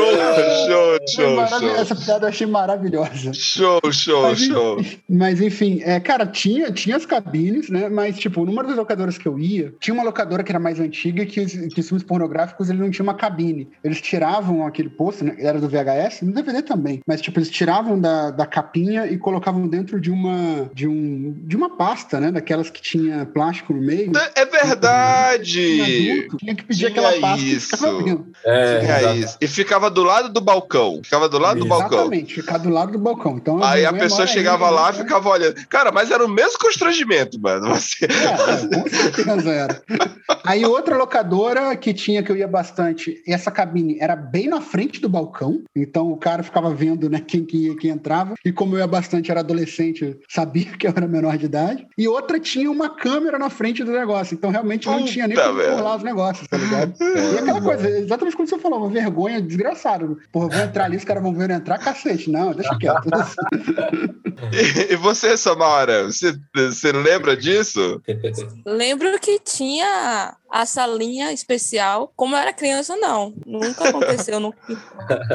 show, show, show. Essa piada eu achei maravilhosa. Show, show, Mas, show. Mas enfim, é, cara, tinha, tinha as cabines, né? Mas, tipo, numa das locadoras que eu ia, tinha uma locadora que era mais antiga que, os- que os filmes pornográficos ele não tinha uma cabine. Eles tiravam aquele posto, né? Era do VHS, no DVD também. Mas, tipo, eles tiravam da, da capinha e colocavam dentro de uma, de, um, de uma pasta, né? Daquelas que tinha plástico no meio. É verdade! Adulto, tinha que pedir Tinha aquela pasta e isso. ficava vendo. É, exato. isso. E ficava do lado do balcão. Ficava do lado do balcão. Exatamente, ficar do lado do balcão. Então, Aí a pessoa chegava ainda, lá e ficava olhando. Cara, mas era o mesmo constrangimento, mano. Você... É, é, com certeza era. Aí outra locadora que tinha, que eu ia bastante, essa cabine era bem na frente do balcão, então o cara ficava vendo né, quem, que ia, quem entrava, e como eu ia bastante, era adolescente, sabia que eu era menor de idade, e outra tinha uma câmera na frente do negócio, então realmente não Puta tinha nem como burlar os negócios, tá ligado? E aquela coisa, exatamente como você falou, uma vergonha desgraçada. Porra, vou entrar ali, os caras vão ver eu entrar, cacete. Não, deixa quieto. E, e você, Samara, você, você lembra disso? Lembro que tinha a salinha especial. Como eu era criança, não. Nunca aconteceu. Nunca...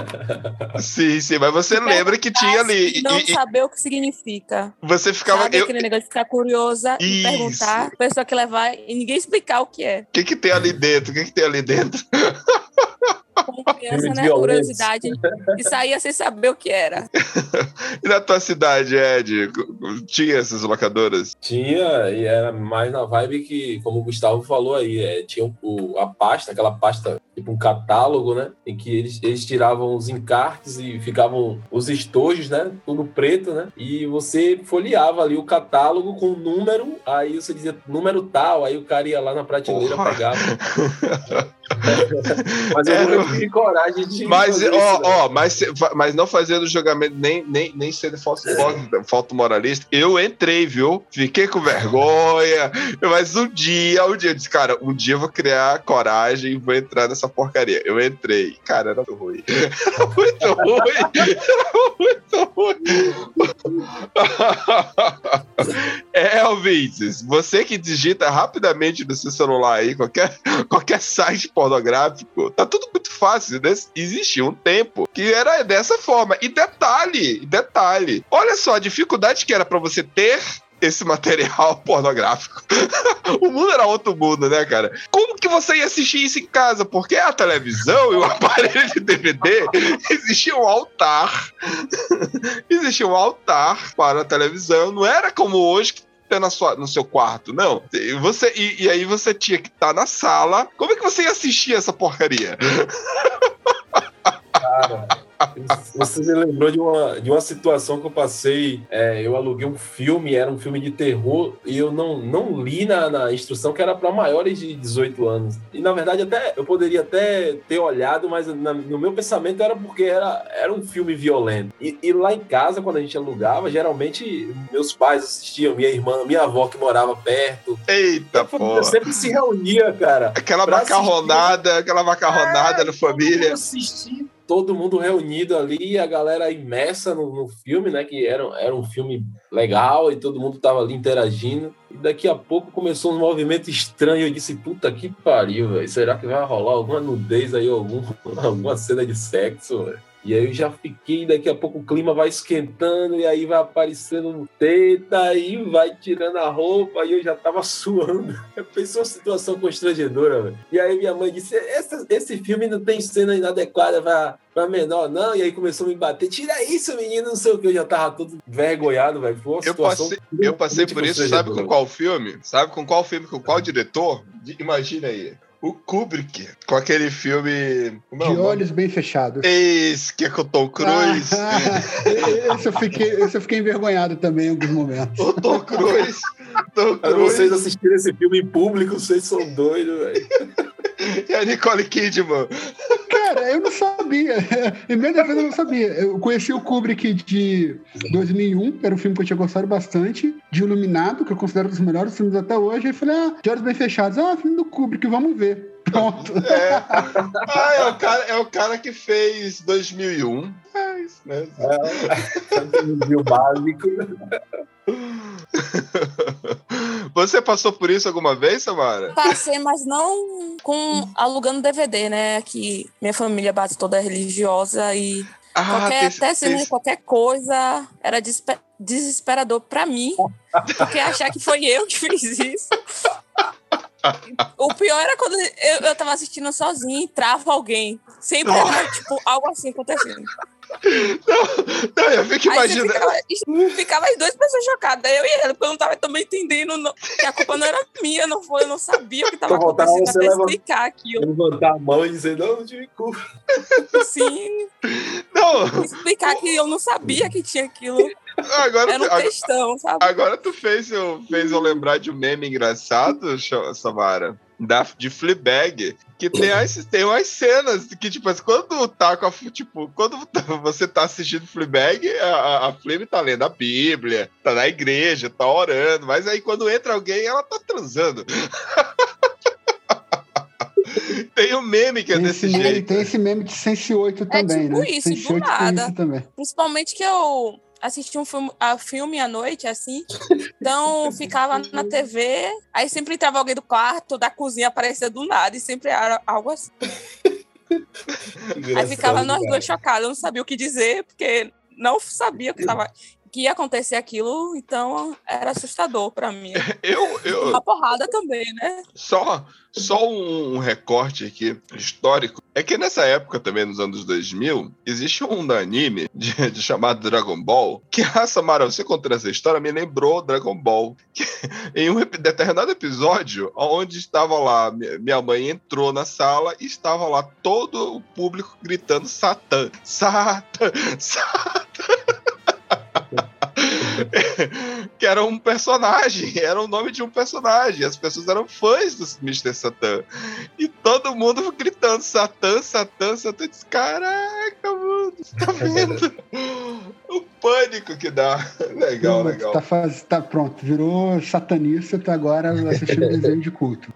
Sim, sim, mas você lembra que tinha ali. e- Não e- e saber o que significa. você ficava. Sabe eu- aquele negócio de ficar curiosa e Isso. perguntar, a pessoa que levar e ninguém explicar o que é. O que, que tem ali dentro? O que, que tem ali dentro? como criança, né? Curiosidade. E saía sem saber o que era. E na tua cidade, Ed, tinha essas locadoras? Tinha, e era mais na vibe que, como o Gustavo falou aí, é, tinha o, a pasta, aquela pasta, tipo um catálogo, né? Em que eles, eles tiravam os encartes e ficavam os estojos, né? Tudo preto, né? E você folheava ali o catálogo com o número, aí você dizia número tal, aí o cara ia lá na prateleira, Porra. pegava. Mas eu Era- nunca tive coragem de. Mas, ó, né? ó, mas, mas não fazendo julgamento, nem, nem, nem sendo falso, falso moralista. Eu entrei, viu? Fiquei com vergonha. Mas um dia, um dia, eu disse, cara, um dia eu vou criar coragem e vou entrar nessa porcaria. Eu entrei. Cara, era muito ruim. Era muito ruim. Era muito ruim. É, ouvintes, você que digita rapidamente no seu celular aí, qualquer, qualquer site pornográfico, tá tudo muito fácil, né? Existia um tempo que era dessa forma. E detalhe, detalhe, olha só a dificuldade que era pra você ter esse material pornográfico. o mundo era outro mundo, né, cara? Como que você ia assistir isso em casa? Porque a televisão e o aparelho de DVD existia um altar. existia um altar para a televisão. Não era como hoje que tem na sua, no seu quarto, não. Você, e, e aí você tinha que estar na sala. Como é que você ia assistir essa porcaria? Cara, você me lembrou de uma, de uma situação que eu passei. é, eu aluguei um filme, era um filme de terror, e eu não, não li na, na instrução que era para maiores de 18 anos. E na verdade, até eu poderia até ter olhado, mas na- no meu pensamento era porque era, era um filme violento. E, e lá em casa, quando a gente alugava, geralmente meus pais assistiam, minha irmã, minha avó que morava perto. Eita, Eu porra. sempre se reunia, cara. Aquela macarronada, aquela macarronada da família. Eu assisti todo mundo reunido ali, a galera imersa no, no filme, né? Que era, era um filme legal e todo mundo tava ali interagindo. E daqui a pouco começou um movimento estranho. Eu disse, puta que pariu, velho. Será que vai rolar alguma nudez aí, algum, alguma cena de sexo, velho? E aí eu já fiquei, daqui a pouco o clima vai esquentando, e aí vai aparecendo um teta, aí vai tirando a roupa, e eu já tava suando. Eu pensei uma situação constrangedora, velho. E aí minha mãe disse: esse, esse filme não tem cena inadequada pra, pra menor, não. E aí começou a me bater: tira isso, menino, não sei o que. Eu já tava todo vergonhado, velho. Foi uma Eu situação. passei, eu passei por isso, sabe com qual filme? Sabe com qual filme, com qual diretor? Imagina aí. O Kubrick, com aquele filme. É De olhos bem fechados. Esse que é com o Tom Cruise. Ah, esse, eu fiquei, esse eu fiquei envergonhado também em alguns momentos. O Tom Cruise. Mas Cruise vocês assistiram esse filme em público, vocês são doidos, velho. e a Nicole Kidman. Cara, eu não sabia. Em minha defesa, eu não sabia. Eu conheci o Kubrick de 2001, que era um filme que eu tinha gostado bastante. De Iluminado, que eu considero um dos melhores filmes até hoje. Aí falei, ah, De Olhos Bem Fechados. Ah, filme do Kubrick, vamos ver. Pronto. É. Ah, é o, cara, é o cara que fez 2001. É isso mesmo. Viu básico. Você passou por isso alguma vez, Samara? Passei, mas não com alugando DVD, né? Que minha família base toda é religiosa e qualquer, tem- até tem- qualquer coisa era desespe- desesperador pra mim, porque achar que foi eu que fiz isso. O pior era quando eu, eu tava assistindo sozinha e trava alguém. Sempre era, tipo, algo assim acontecendo. Não, eu fico imaginando. ficava, ficava as duas pessoas chocadas, eu e ela, porque eu não tava também entendendo não, que a culpa não era minha, não foi, eu não sabia o que tava Só faltava acontecendo até levantar. explicar aquilo. Levantar a mão e dizer, não, não tive culpa. Sim, Não, explicar que eu não sabia que tinha aquilo. agora, Era um agora, textão, sabe? agora tu fez eu, fez eu lembrar de um meme engraçado, Samara. Da, de Fleabag, que tem, as, tem umas cenas que, tipo, assim, quando tá com a. Tipo, quando você tá assistindo Fleabag, a, a, Flame tá lendo a Bíblia, tá na igreja, tá orando, mas aí quando entra alguém, ela tá transando. tem um meme que é Tem desse esse, meme, jeito. tem esse meme de Sense 8 também, tipo né? isso, Sense do 8 tem nada. isso também. Principalmente que eu assisti um filme, a filme à noite, assim. Então ficava na TV, aí sempre entrava alguém do quarto, da cozinha, aparecia do nada, e sempre era algo assim. Aí ficava nós duas chocadas, eu não sabia o que dizer, porque não sabia o que estava que ia acontecer aquilo, então era assustador pra mim. Eu, eu, Uma porrada também, né? Só, só um recorte aqui histórico. É que nessa época também, nos anos 2000, existe um anime de, de chamado Dragon Ball. Que, ah, Samara, você contando essa história me lembrou Dragon Ball. Que, em um determinado episódio, onde estava lá, mi- minha mãe entrou na sala e estava lá todo o público gritando Satã, Satã, Satã. que era um personagem, era o nome de um personagem. As pessoas eram fãs do Mr. Satan. E todo mundo gritando Satã, Satã, Satã. Eu disse, Caraca, mano, você tá vendo? o pânico que dá. Legal, legal. Tá, faz... tá pronto, virou satanista, tá agora assistindo desenho de culto.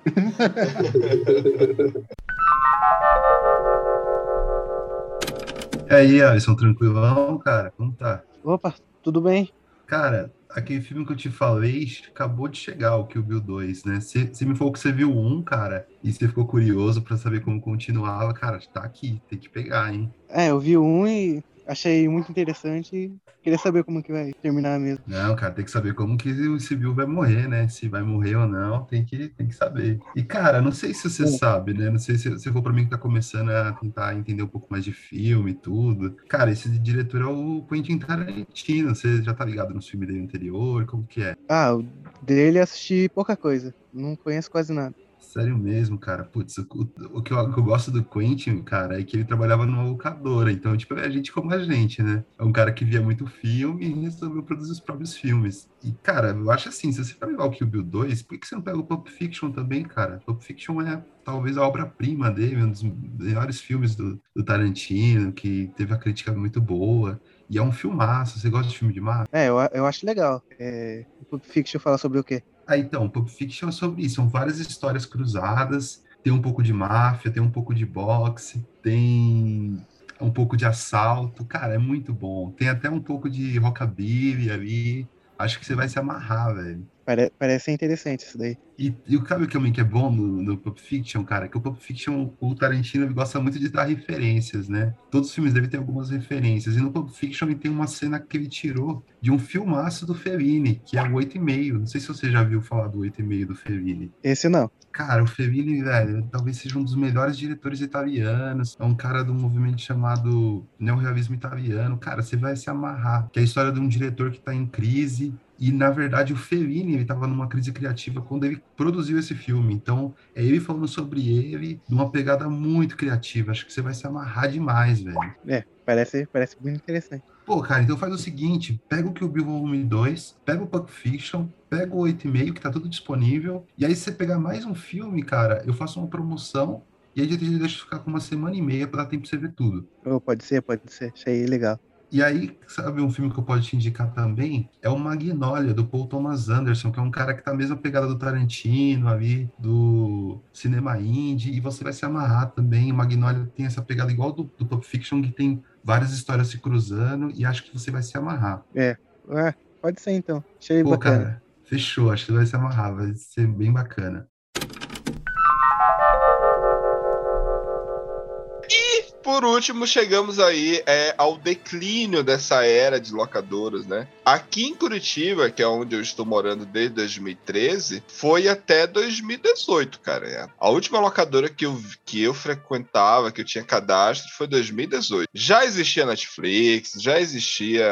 E aí, Alisson, tranquilão, cara? Como tá? Opa, tudo bem? Cara, aquele filme que eu te falei acabou de chegar, o Kill Bill 2, né? Você me falou que você viu um, cara, e você ficou curioso pra saber como continuava. Cara, tá aqui, tem que pegar, hein? É, eu vi um e achei muito interessante e queria saber como que vai terminar mesmo. Não, cara, tem que saber como que esse Bill vai morrer, né? Se vai morrer ou não, tem que, tem que saber. E, cara, não sei se você sabe, né? Não sei se você for pra mim que tá começando a tentar entender um pouco mais de filme e tudo. Cara, esse diretor é o Quentin Tarantino. Você já tá ligado no filme dele anterior? Como que é? Ah, o dele assisti pouca coisa. Não conheço quase nada. Sério mesmo, cara. Putz, o, o que eu, o que eu gosto do Quentin, cara, é que ele trabalhava numa locadora. Então, tipo, é gente como a gente, né? É um cara que via muito filme e resolveu produzir os próprios filmes. E, cara, eu acho assim, se você vai levar o Kill Bill 2, por que você não pega o Pulp Fiction também, cara? Pulp Fiction é talvez a obra-prima dele, um dos melhores filmes do, do Tarantino, que teve a crítica muito boa. E é um filmaço. Você gosta de filme de mar? É, eu, eu acho legal. É, Pulp Fiction fala sobre o quê? Ah, então, Pulp Fiction é sobre isso. São várias histórias cruzadas. Tem um pouco de máfia, tem um pouco de boxe, tem um pouco de assalto. Cara, é muito bom. Tem até um pouco de rockabilly ali. Acho que você vai se amarrar, velho. Pare- parece interessante isso daí. E, e o sabe o que também que é bom no, no Pulp Fiction, cara? Que o Pulp Fiction, o Tarantino ele gosta muito de dar referências, né? Todos os filmes dele têm algumas referências. E no Pulp Fiction ele tem uma cena que ele tirou de um filmaço do Fellini, que é o 8,5. Não sei se você já viu falar do 8,5 do Fellini. Esse não. Cara, o Fellini, velho, talvez seja um dos melhores diretores italianos. É um cara do movimento chamado neorrealismo italiano. Cara, você vai se amarrar. Que é a história de um diretor que tá em crise. E, na verdade, o Fellini, ele tava numa crise criativa quando ele produziu esse filme. Então, é ele falando sobre ele, numa pegada muito criativa. Acho que você vai se amarrar demais, velho. É, parece, parece muito interessante. Pô, cara, então faz o seguinte: pega o Kill Bill Volume 2, pega o Pulp Fiction, pega o 8,5, que tá tudo disponível. E aí, se você pegar mais um filme, cara, eu faço uma promoção e aí a gente deixa ficar com uma semana e meia pra dar tempo pra você ver tudo. Oh, pode ser, pode ser. Achei legal. E aí, sabe um filme que eu posso te indicar também? É o Magnolia, do Paul Thomas Anderson, que é um cara que tá a mesma pegada do Tarantino ali, do cinema indie, e você vai se amarrar também. O Magnolia tem essa pegada igual do, do Pulp Fiction, que tem várias histórias se cruzando, e acho que você vai se amarrar. É, ah, pode ser então. Achei Pô, bacana. cara, fechou, acho que vai se amarrar, vai ser bem bacana. Por último, chegamos aí é, ao declínio dessa era de locadoras, né? Aqui em Curitiba, que é onde eu estou morando desde 2013, foi até 2018, cara. É. A última locadora que eu, que eu frequentava, que eu tinha cadastro, foi 2018. Já existia Netflix, já existia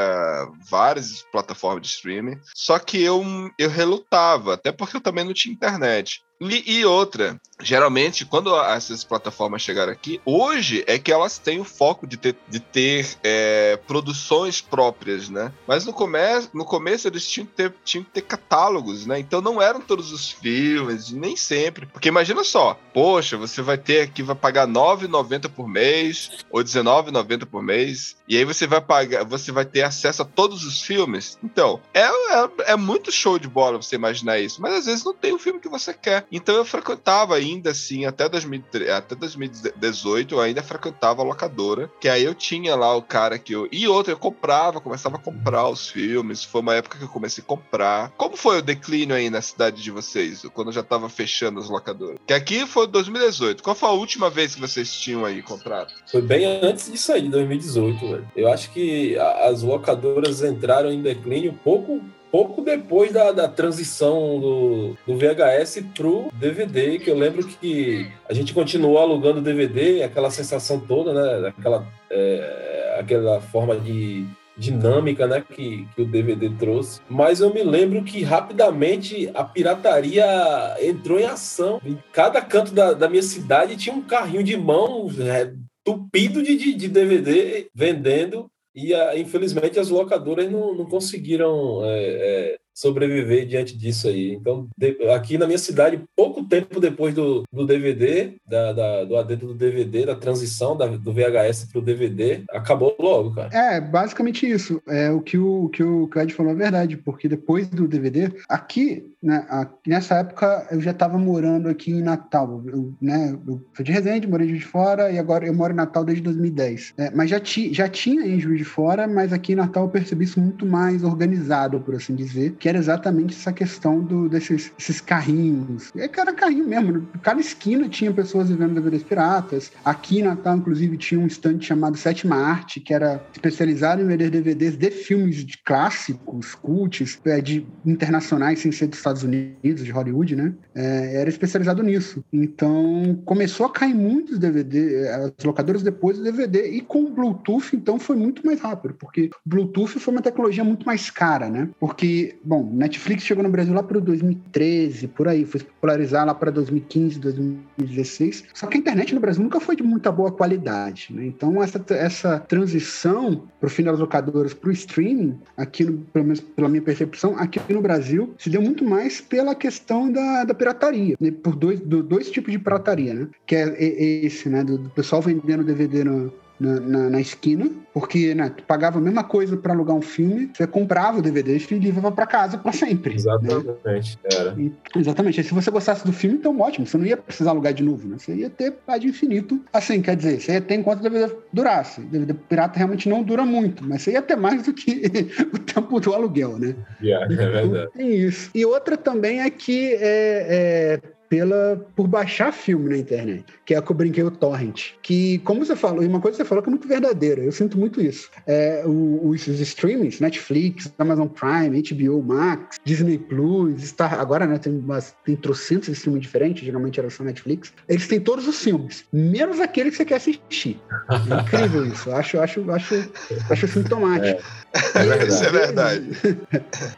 várias plataformas de streaming, só que eu, eu relutava, até porque eu também não tinha internet. E, e outra, geralmente, quando essas plataformas chegaram aqui, hoje é que elas têm o foco de ter, de ter é, produções próprias, né? Mas no, come no começo eles tinham que, ter, tinham que ter catálogos, né? Então não eram todos os filmes, nem sempre. Porque imagina só, poxa, você vai ter aqui, vai pagar R$ 9,90 por mês, ou R$19,90 por mês, e aí você vai pagar, você vai ter acesso a todos os filmes. Então, é, é, é muito show de bola você imaginar isso, mas às vezes não tem o filme que você quer. Então eu frequentava ainda assim, até, 2003, até 2018, eu ainda frequentava a locadora, que aí eu tinha lá o cara que eu. E outra, eu comprava, começava a comprar os filmes. Foi uma época que eu comecei a comprar. Como foi o declínio aí na cidade de vocês, quando já tava fechando as locadoras? Que aqui foi 2018. Qual foi a última vez que vocês tinham aí contrato? Foi bem antes disso aí, 2018, velho. Eu acho que as locadoras entraram em declínio pouco, pouco depois da, da transição do, do VHS pro DVD, que eu lembro que a gente continuou alugando DVD, aquela sensação toda, né? Aquela, é, aquela forma de dinâmica né, que, que o DVD trouxe. Mas eu me lembro que rapidamente a pirataria entrou em ação. Em cada canto da, da minha cidade tinha um carrinho de mão é, tupido de, de, de DVD vendendo. E ah, infelizmente as locadoras não, não conseguiram é, é, sobreviver diante disso aí. Então, de- aqui na minha cidade, pouco tempo depois do, do DVD, da, da- do adentro do DVD, da transição da- do VHS para o DVD, acabou logo, cara. É, basicamente isso. É o que o, o que o Cláudio falou é verdade, porque depois do DVD, aqui, né, a- nessa época eu já estava morando aqui em Natal, eu, né, eu sou de Resende, morei em Juiz de Fora e agora eu moro em Natal desde 2010. É, mas já, ti, já tinha em Juiz de Fora, mas aqui em Natal eu percebi isso muito mais organizado, por assim dizer, que era exatamente essa questão do, desses, desses carrinhos. É cada carrinho mesmo, né? cada esquina tinha pessoas vivendo DVDs piratas. Aqui em Natal, inclusive, tinha um stand chamado Sétima Arte, que era especializado em vender DVDs de filmes de clássicos, cults, é, de internacionais, sem ser dos Estados Unidos, de Hollywood, né? É, era especializado nisso. Então, começou a cair muitos DVD, as locadoras depois do DVD, e com o Bluetooth, então, foi muito mais rápido, porque Bluetooth foi uma tecnologia muito mais cara, né? Porque, bom, Netflix chegou no Brasil lá para 2013, por aí, foi popularizar lá para 2015, 2016. Só que a internet no Brasil nunca foi de muita boa qualidade, né? Então, essa, essa transição para o fim das locadoras para o streaming, aqui, no, pelo menos pela minha percepção, aqui no Brasil, se deu muito mais pela questão da, da pirataria, né? por dois, do- dois tipos de pirataria, né? Que é esse, né? Do, do pessoal vendendo DVD no, na, na, na esquina, porque né, tu pagava a mesma coisa para alugar um filme, você comprava o DVD e levava para casa para sempre. né? Exatamente, era. E- Exatamente. E se você gostasse do filme, então ótimo. Você não ia precisar alugar de novo, né? Você ia ter ad infinito. Assim, quer dizer, você ia ter enquanto o DVD durasse. O DVD pirata realmente não dura muito, mas você ia ter mais do que o tempo do aluguel, né? Yeah, é verdade. Tem isso. E outra também é que é, é pela, por baixar filme na internet, que é o que eu brinquei o torrent. Que, como você falou, e uma coisa que você falou que é muito verdadeira, eu sinto muito isso. É, os, os streamings, Netflix, Amazon Prime, HBO Max, Disney Plus, Star, agora né, tem, umas, tem trocentos streaming diferentes, geralmente era só Netflix, eles têm todos os filmes, menos aquele que você quer assistir. É incrível isso, acho, acho, acho, acho sintomático. É Isso é verdade.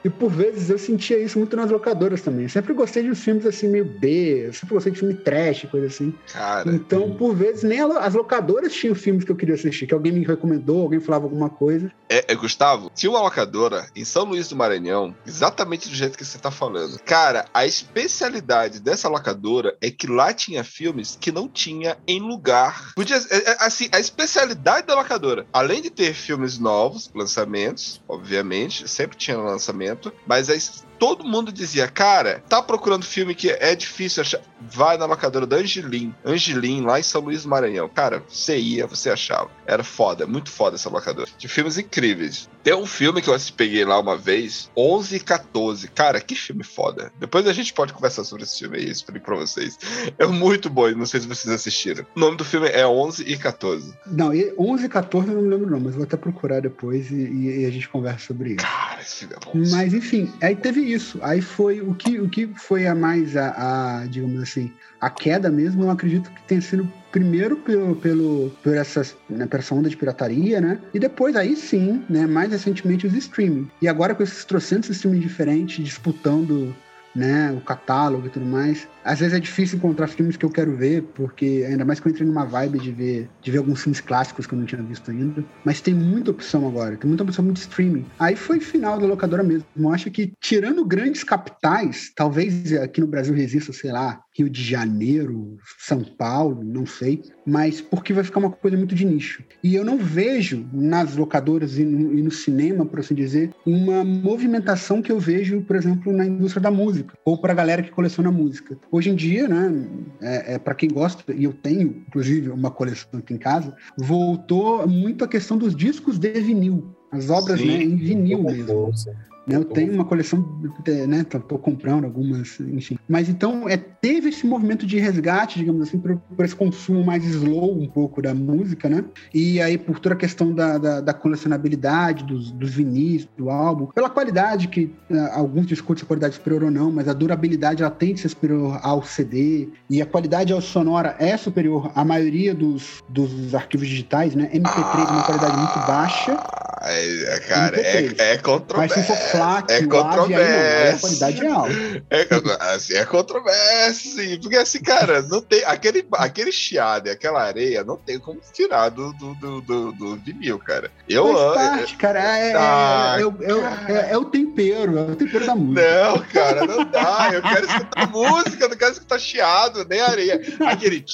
E por vezes eu sentia isso muito nas locadoras também. Eu sempre gostei de uns filmes assim, meio B, eu sempre gostei de filme trash, coisa assim. Cara, Então, por vezes, nem as locadoras tinham filmes que eu queria assistir, que alguém me recomendou, alguém falava alguma coisa. É, é, Gustavo, tinha uma locadora em São Luís do Maranhão, exatamente do jeito que você tá falando. Cara, a especialidade dessa locadora é que lá tinha filmes que não tinha em lugar. Podia, é, é, assim, a especialidade da locadora, além de ter filmes novos, lançamentos, obviamente, sempre tinha lançamento, mas aí todo mundo dizia, cara, tá procurando filme que é difícil achar, vai na locadora da Angelim, Angelim, lá em São Luís Maranhão. Cara, você ia, você achava. Era foda, muito foda essa locadora. De filmes incríveis. Tem um filme que eu peguei lá uma vez, 11 e 14. Cara, que filme foda. Depois a gente pode conversar sobre esse filme aí, eu explico pra vocês. É muito bom, não sei se vocês assistiram. O nome do filme é 11 e 14. Não, e 11 e 14 eu não lembro não, mas vou até procurar depois e, e- e a gente conversa sobre isso. Cara, esse filme é bom. Mas enfim, aí teve isso. Aí foi o que, o que foi a mais a, a, digamos assim, a queda mesmo, eu acredito que tenha sido primeiro pelo, pelo, por, essas, né, por essa onda de pirataria, né? E depois aí sim, né? Mais recentemente os streaming. E agora com esses trocentos streaming diferentes disputando né, o catálogo e tudo mais. Às vezes é difícil encontrar filmes que eu quero ver, porque ainda mais que eu entrei numa vibe de ver, de ver alguns filmes clássicos que eu não tinha visto ainda. Mas tem muita opção agora, tem muita opção de streaming. Aí foi final da locadora mesmo. Eu acho que, tirando grandes capitais, talvez aqui no Brasil resista, sei lá, Rio de Janeiro, São Paulo, não sei, mas porque vai ficar uma coisa muito de nicho. E eu não vejo nas locadoras e no, e no cinema, por assim dizer, uma movimentação que eu vejo, por exemplo, na indústria da música, ou para a galera que coleciona música. Hoje em dia, né, é, é para quem gosta, e eu tenho, inclusive, uma coleção aqui em casa, voltou muito a questão dos discos de vinil. As obras Sim. né, em vinil mesmo. força. Eu tenho uma coleção, é, né? Tô, comprando algumas, enfim. Mas então é, teve esse movimento de resgate, digamos assim, por, por esse consumo mais slow um pouco da música, né? E aí por toda a questão da, da, da colecionabilidade dos, dos vinis, do álbum, pela qualidade que ah, alguns discutem se a qualidade é superior ou não, mas a durabilidade ela tem que ser superior ao CD e a qualidade sonora é superior à maioria dos, dos arquivos digitais, né? MP3 é uma qualidade muito baixa. Ah, é, cara, é, MP3. é Mas se controverso. for É não, aí a controverso. qualidade é alta. É, assim, é controverso, sim. Porque assim, cara, não tem. Aquele, aquele chiado e aquela areia não tem como tirar do, do, do, do- do vinil, cara. Eu Faz amo. parte, cara. É, é- Ah, é o- é o- é- é o tempero, é o tempero da música. Não, cara, não dá. Eu quero escutar música, não quero escutar chiado, nem areia. Aquele.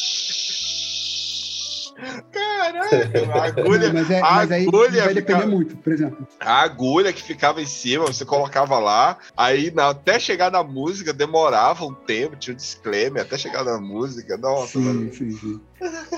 Caraca, a agulha, mas, é, a mas aí agulha vai depender fica- muito, por exemplo. a agulha que ficava em cima, você colocava lá, aí na- até chegar na música demorava um tempo, tinha um disclaimer, até chegar na música, nossa, Sim, mano. sim, sim.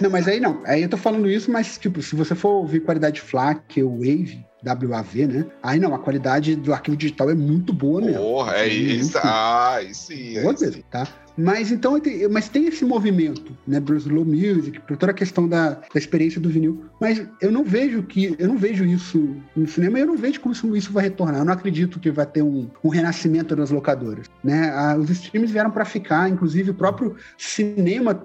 Não, mas aí não. Aí eu tô falando isso, mas, tipo, se você for ouvir qualidade FLAC ou Wave, WAV, né? Aí não, a qualidade do arquivo digital é muito boa mesmo. Porra, é isso. Muito Ah, aí sim. aí Boa sim. mesmo, tá? Mas então, mas tem esse movimento, né, pro slow music, por toda a questão da, da experiência do vinil. Mas eu não vejo que, eu não vejo isso no cinema, eu não vejo como isso, isso vai retornar. Eu não acredito que vai ter um, um renascimento das locadoras, né? Ah, os streams vieram para ficar, inclusive o próprio cinema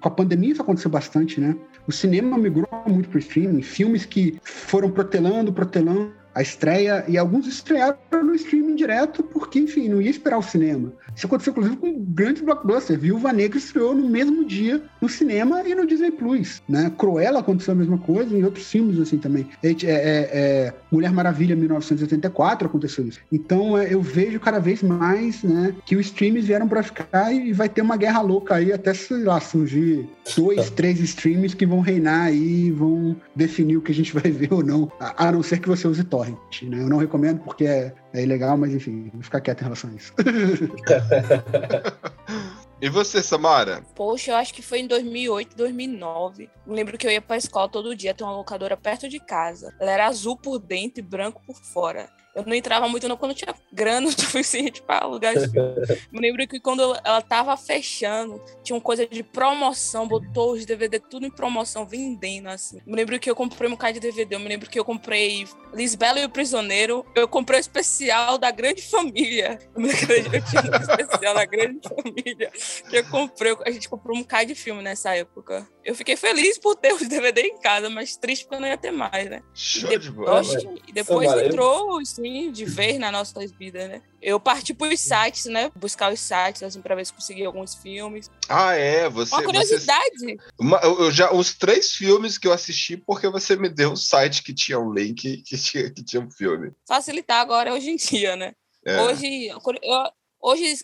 com a pandemia isso aconteceu bastante, né? O cinema migrou muito pro streaming, filmes que foram protelando, protelando a estreia, e alguns estrearam no streaming direto, porque, enfim, não ia esperar o cinema. Isso aconteceu, inclusive, com grandes blockbusters. Viúva Negra estreou no mesmo dia no cinema e no Disney Plus, né? Cruella aconteceu a mesma coisa, e outros filmes, assim, também. É, é, é, Mulher Maravilha, 1984, aconteceu isso. Então, é, eu vejo cada vez mais, né, que os streams vieram para ficar e vai ter uma guerra louca aí, até, sei lá, surgir dois, três streams que vão reinar aí vão definir o que a gente vai ver ou não, a, a não ser que você use torrent, né? Eu não recomendo porque é, é ilegal, mas enfim, vou ficar quieto em relação a isso. E você, Samara? Poxa, eu acho que foi em 2008, 2009. Eu lembro que eu ia pra escola todo dia, tem uma locadora perto de casa. Ela era azul por dentro e branco por fora. Eu não entrava muito não quando tinha grana suficiente para alugar esse filme. Me lembro que quando ela tava fechando, tinha uma coisa de promoção, botou os DVD tudo em promoção, vendendo assim. Me lembro que eu comprei um bocado de DVD, eu me lembro que eu comprei Lisbela e o Prisioneiro, eu comprei o especial da Grande Família. Eu me lembro que eu tinha um especial da Grande Família que eu comprei. A gente comprou um bocado de filme nessa época. Eu fiquei feliz por ter os DVD em casa, mas triste porque eu não ia ter mais, né? Show E de bola. depois, e depois Samara, eu- entrou, assim, de vez nas nossas vidas, né? Eu parti pros sites, né? Buscar os sites, assim, pra ver se conseguia alguns filmes. Ah, é, você. Uma você curiosidade. uma- eu eu já, os três filmes que eu assisti porque você me deu um site que tinha um link que tinha, que tinha um filme. Facilitar agora hoje em dia, né? É. Hoje, eu- hoje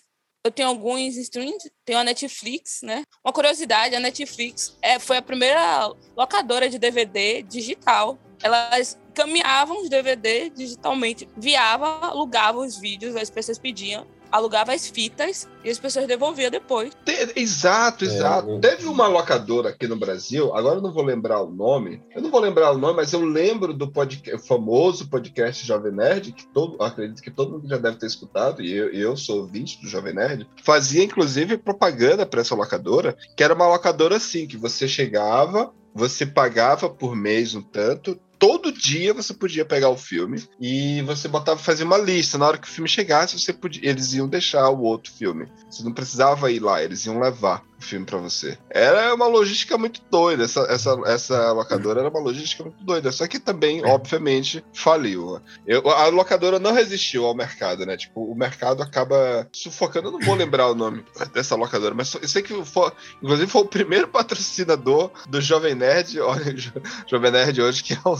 eu tenho alguns streams, tenho a Netflix, né? Uma curiosidade, a Netflix é, foi a primeira locadora de DVD digital. Elas caminhavam os DVD digitalmente, viava, alugava os vídeos, as pessoas pediam, alugava as fitas e as pessoas devolviam depois. Te- Exato, exato. É? Teve uma locadora aqui no Brasil, agora eu não vou lembrar o nome. Eu não vou lembrar o nome, mas eu lembro do podcast, famoso podcast Jovem Nerd, que todo, acredito que todo mundo já deve ter escutado, e eu, eu sou ouvinte do Jovem Nerd. Fazia, inclusive, propaganda para essa locadora, que era uma locadora assim, que você chegava, você pagava por mês um tanto, todo dia você podia pegar o filme e você botava fazer uma lista. Na hora que o filme chegasse, você podia, eles iam deixar o outro filme. Você não precisava ir lá, eles iam levar o filme para você. Era uma logística muito doida. Essa, essa, essa locadora era uma logística muito doida. Só que também, obviamente, faliu. Eu, a locadora não resistiu ao mercado, né? Tipo, o mercado acaba sufocando. Eu não vou lembrar o nome dessa locadora, mas eu sei que foi, inclusive foi o primeiro patrocinador do Jovem Nerd. Olha, o Jo- Jovem Nerd hoje, que é o,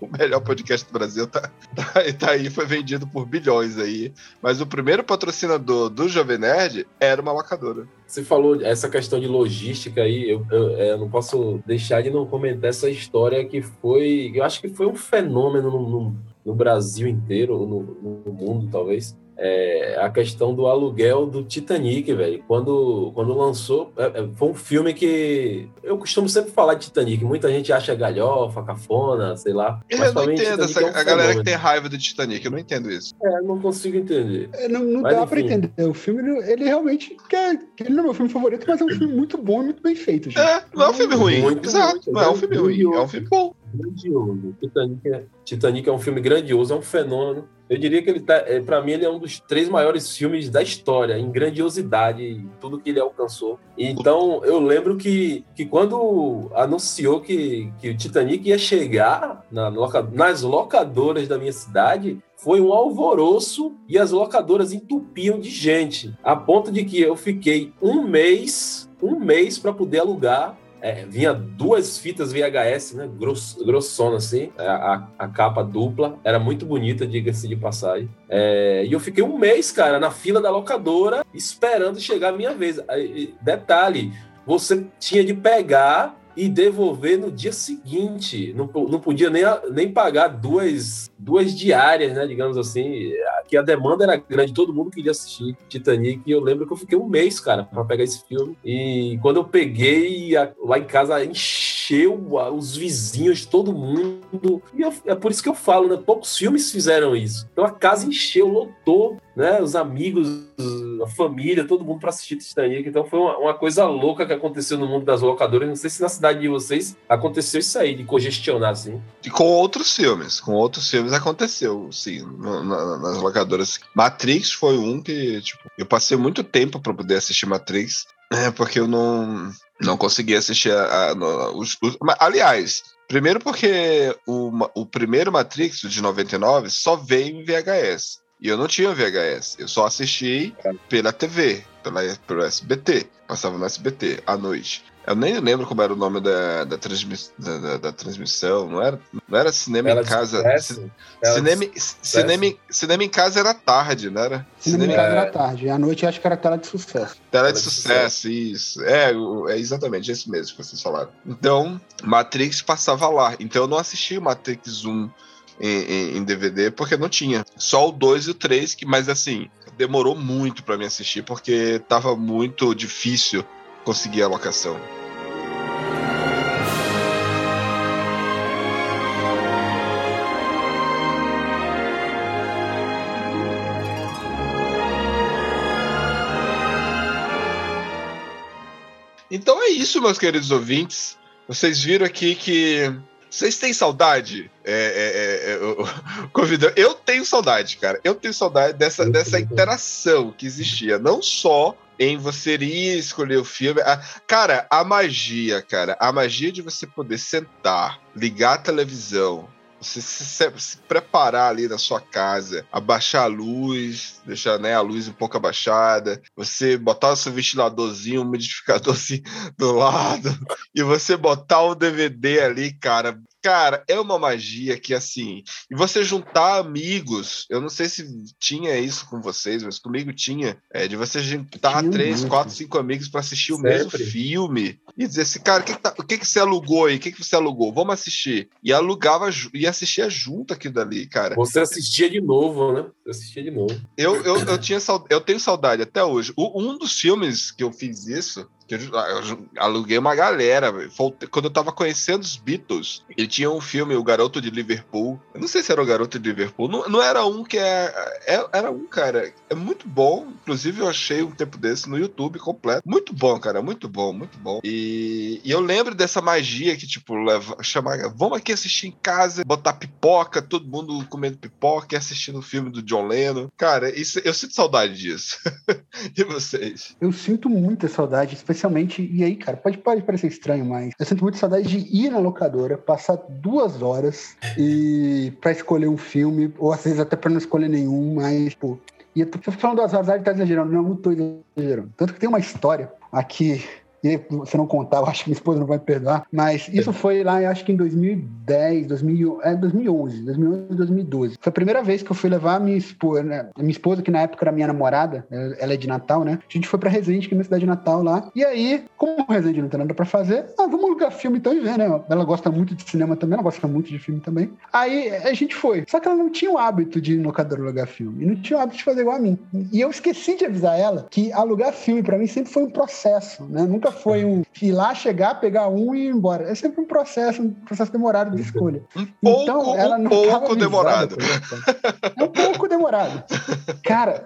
o melhor podcast do Brasil, tá, tá, tá aí, foi vendido por bilhões aí. Mas o primeiro patrocinador do Jovem Nerd era uma locadora. Você falou essa questão de logística aí, eu, eu, é, eu não posso deixar de não comentar essa história que foi, eu acho que foi um fenômeno no, no, no Brasil inteiro, no, no mundo talvez, é, a questão do aluguel do Titanic, velho. Quando, quando lançou, é, é, foi um filme que eu costumo sempre falar de Titanic. Muita gente acha galhofa, cafona, sei lá. Eu Mas não pra entendo essa, é um a galera que tem raiva do Titanic, eu não entendo isso. É, não consigo entender. É, Não, não Mas, dá pra enfim. entender. O filme, ele, realmente. Quer, ele não é meu filme favorito, mas é um filme muito bom e muito bem feito, gente. É, não é um filme ruim. Muito, Exato, não é um filme ruim, é um filme bom. Grandioso. Titanic é, Titanic é um filme grandioso, é um fenômeno. Eu diria que ele tá, é, para mim, ele é um dos três maiores filmes da história, em grandiosidade, em tudo que ele alcançou. Então, eu lembro que, que quando anunciou que, que o Titanic ia chegar na nas locadoras da minha cidade, foi um alvoroço e as locadoras entupiam de gente, a ponto de que eu fiquei um mês, um mês para poder alugar é, vinha duas fitas VHS, né? Gross, grossona, assim, a, a- a capa dupla. Era muito bonita, diga-se de passagem. É, e eu fiquei um mês, cara, na fila da locadora, esperando chegar a minha vez. Detalhe, você tinha de pegar e devolver no dia seguinte. Não, não podia nem, nem pagar duas, duas diárias, né? Digamos assim. Que a demanda era grande, todo mundo queria assistir Titanic. E eu lembro que eu fiquei um mês, cara, para pegar esse filme. E quando eu peguei, lá em casa a- os vizinhos, todo mundo. E eu- é por isso que eu falo, né? Poucos filmes fizeram isso. Então a casa encheu, lotou, né? Os amigos, a família, todo mundo para assistir Titanic. Então foi uma, uma coisa louca que aconteceu no mundo das locadoras. Não sei se na cidade de vocês aconteceu isso aí, de congestionar assim. E com outros filmes, com outros filmes aconteceu, sim, no- na- nas locadoras. Matrix foi um que, tipo, eu passei muito tempo para poder assistir Matrix, é, porque eu não, não conseguia assistir a, a- no- os, os- Aliás, primeiro porque o, o primeiro Matrix, de 99, só veio em VHS. E eu não tinha VHS, eu só assisti pela TV, pela, pelo SBT. Passava no SBT à noite. Eu nem lembro como era o nome da, da, transmis- da- da- da transmissão. Não era, não era cinema em de casa. sucesso, de Cinema, sucesso. cinema, cinema em casa era tarde, não era? Cinema em casa era tarde. À noite eu acho que era tela de sucesso. Tela de sucesso, isso. É, é exatamente esse mesmo que vocês falaram. Então, Matrix passava lá. Então eu não assisti o Matrix 1 em, em- em DVD porque não tinha. Só o 2 e o 3, que, mas assim, demorou muito pra mim assistir porque tava muito difícil conseguir a locação. Então é isso, meus queridos ouvintes. Vocês viram aqui que. Vocês têm saudade? É, é, é, é, o- o convidado. Eu tenho saudade, cara. Eu tenho saudade dessa, dessa interação que existia. Não só em você ir escolher o filme. A- cara, a magia, cara. A magia de você poder sentar, ligar a televisão, você se, se- se preparar ali na sua casa, abaixar a luz, deixar né, a luz um pouco abaixada, você botar o seu ventiladorzinho, um umidificadorzinho do lado, e você botar o DVD ali, cara. Cara, é uma magia que assim. E você juntar amigos, eu não sei se tinha isso com vocês, mas comigo tinha, é, de você juntar três, quatro, cinco amigos para assistir o Sempre. mesmo filme e dizer assim, cara, o que, que, tá- o que, que você alugou aí? O que, que você alugou? Vamos assistir. E alugava e assistia junto aquilo dali, cara. Você assistia de novo, né? Você assistia de novo. Eu, eu, eu, tinha eu tenho saudade até hoje. O- um dos filmes que eu fiz isso, eu, eu aluguei uma galera, quando eu tava conhecendo os Beatles, ele tinha um filme, O Garoto de Liverpool. Eu não sei se era o Garoto de Liverpool. Não, não era um que é, é- Era um, cara. É muito bom. Inclusive, eu achei um tempo desse no YouTube completo. Muito bom, cara. Muito bom, muito bom. E, e eu lembro dessa magia que, tipo, leva, chamar. Vamos aqui assistir em casa, botar pipoca, todo mundo comendo pipoca e assistindo o filme do John Lennon. Cara, isso, eu sinto saudade disso. e vocês? Eu sinto muita saudade, especialmente. E aí, cara, pode, pode parecer estranho, mas eu sinto muita saudade de ir na locadora, passar duas horas e para escolher um filme, ou às vezes até para não escolher nenhum, mas, pô. E eu tô falando duas horas, ele tá exagerando. Não, não tô exagerando. Tanto que tem uma história aqui. E se não contar, eu acho que minha esposa não vai me perdoar. Mas isso foi lá, eu acho que em 2010, 2000, é, 2011, 2011, 2012. Foi a primeira vez que eu fui levar a minha esposa, né? A minha esposa, que na época era minha namorada, ela é de Natal, né? A gente foi pra Resende, que é minha cidade de Natal lá. E aí, como Resende não tem nada pra fazer, ah, vamos alugar filme então e ver, né? Ela gosta muito de cinema também, ela gosta muito de filme também. Aí a gente foi. Só que ela não tinha o hábito de ir no locador alugar filme. E não tinha o hábito de fazer igual a mim. E eu esqueci de avisar ela que alugar filme pra mim sempre foi um processo, né? Nunca foi um ir lá, chegar, pegar um e ir embora. É sempre um processo, um processo demorado de escolha. pouco- então, ela um não pouco demorado. É um pouco demorado. Cara,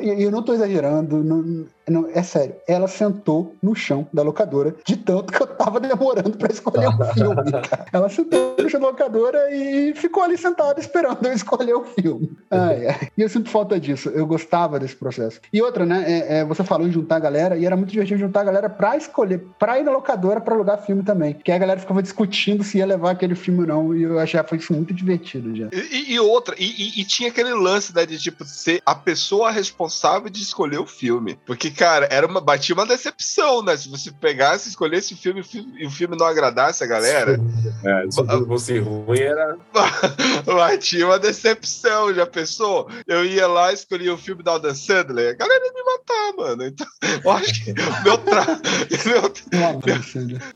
eu não tô exagerando, não- não- é sério. Ela sentou no chão da locadora de tanto que eu tava demorando pra escolher o filme. cara. Ela sentou no chão da locadora e ficou ali sentada esperando eu escolher o filme. Ai, ai. E eu sinto falta disso. Eu gostava desse processo. E outra, né? é- é, você falou em juntar a galera e era muito divertido juntar a galera pra escolher, pra ir na locadora pra alugar filme também. Que a galera ficava discutindo se ia levar aquele filme ou não. E eu achava isso muito divertido já. E, e outra, e, e- e tinha aquele lance, né, de tipo, ser a pessoa responsável de escolher o filme. Porque, cara, era uma, batia uma decepção, né? Se você pegasse, escolhesse o filme, e o filme não agradasse a galera, É, se fosse ruim, era. batia uma decepção, já pensou? Eu ia lá, escolhia o filme da Adam Sandler, a galera ia me matar, mano. Então, eu acho que meu, tra... meu,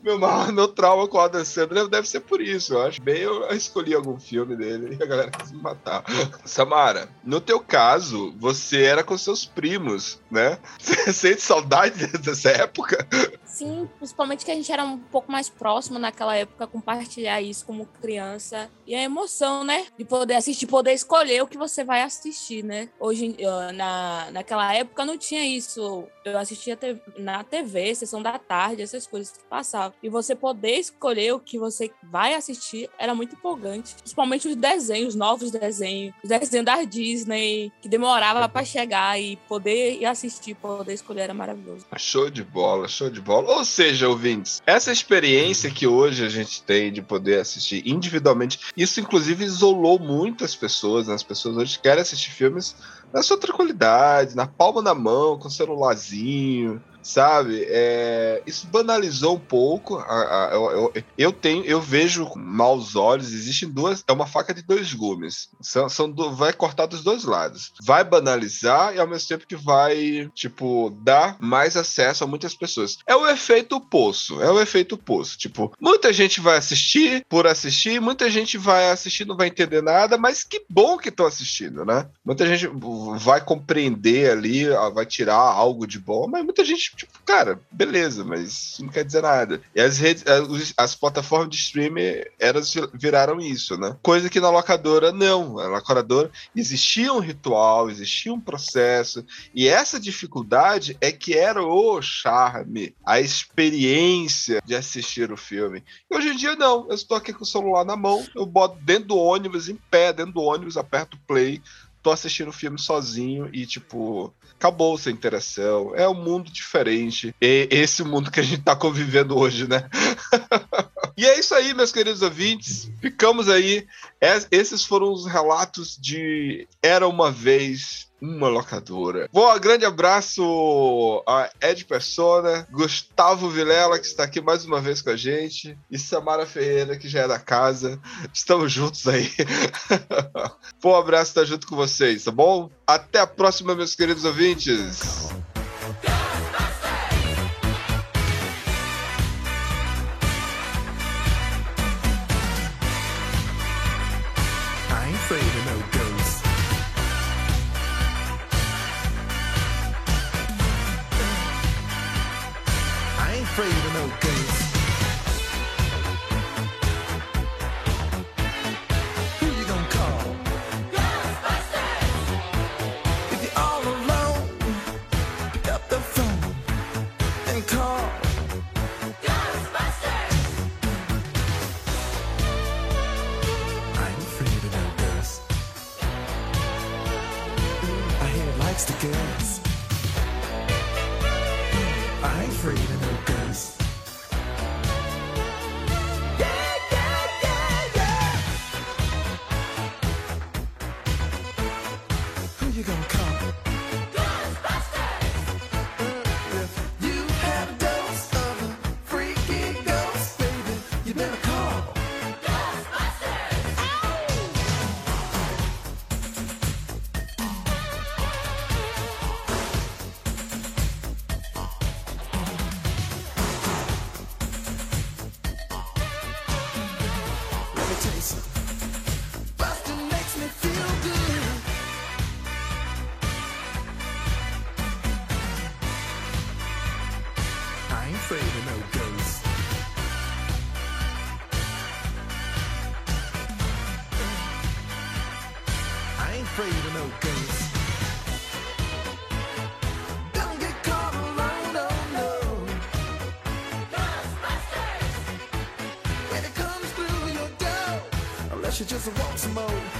meu, maior- meu trauma com o Adam Sandler deve ser por isso. Eu acho bem eu escolhi algum filme dele e a galera quis me matar. Samara, no teu caso, você era com seus primos, né? Você sente saudade dessa época? Sim, principalmente que a gente era um pouco mais próximo naquela época, compartilhar isso como criança. E a emoção, né? De poder assistir, poder escolher o que você vai assistir, né? Hoje, eh, na, naquela época, não tinha isso. Eu assistia na TV, sessão da tarde, essas coisas que passavam. E você poder escolher o que você vai assistir era muito empolgante. Principalmente os desenhos, os novos desenhos. Os desenhos da Disney, que demorava pra chegar e poder ir assistir, poder escolher era maravilhoso. Show de bola, show de bola. Ou seja, ouvintes, essa experiência que hoje a gente tem de poder assistir individualmente, isso inclusive isolou muitas pessoas, né? As pessoas hoje querem assistir filmes na sua tranquilidade, na palma da mão, com o celularzinho, sabe? É, isso banalizou um pouco. a- a- eu, eu- tenho, eu vejo com maus olhos. Existem duas, é uma faca de dois gumes. São, são do- vai cortar dos dois lados. Vai banalizar e ao mesmo tempo que vai, tipo, dar mais acesso a muitas pessoas. É o efeito poço. É o efeito poço. Tipo, muita gente vai assistir por assistir, muita gente vai assistir não vai entender nada, mas que bom que estão assistindo, né? Muita gente vai compreender ali, vai tirar algo de bom, mas muita gente, tipo, cara, beleza, mas não quer dizer nada. E as redes, as, as plataformas de streaming, elas vi- viraram isso, né? Coisa que na locadora não. Na locadora existia um ritual, existia um processo, e essa dificuldade é que era o charme, a experiência de assistir o filme. E hoje em dia, não. Eu estou aqui com o celular na mão, eu boto dentro do ônibus, em pé, dentro do ônibus, aperto play, tô assistindo o filme sozinho e, tipo, acabou essa interação. É um mundo diferente. É esse mundo que a gente tá convivendo hoje, né? E é isso aí, meus queridos ouvintes. Ficamos aí. Es- Esses foram os relatos de Era uma vez uma locadora. Bom, grande abraço a Ed Persona, Gustavo Vilela, que está aqui mais uma vez com a gente, e Samara Ferreira, que já é da casa. Estamos juntos aí. Bom abraço estar junto com vocês, tá bom? Até a próxima, meus queridos ouvintes. Cause a want some more.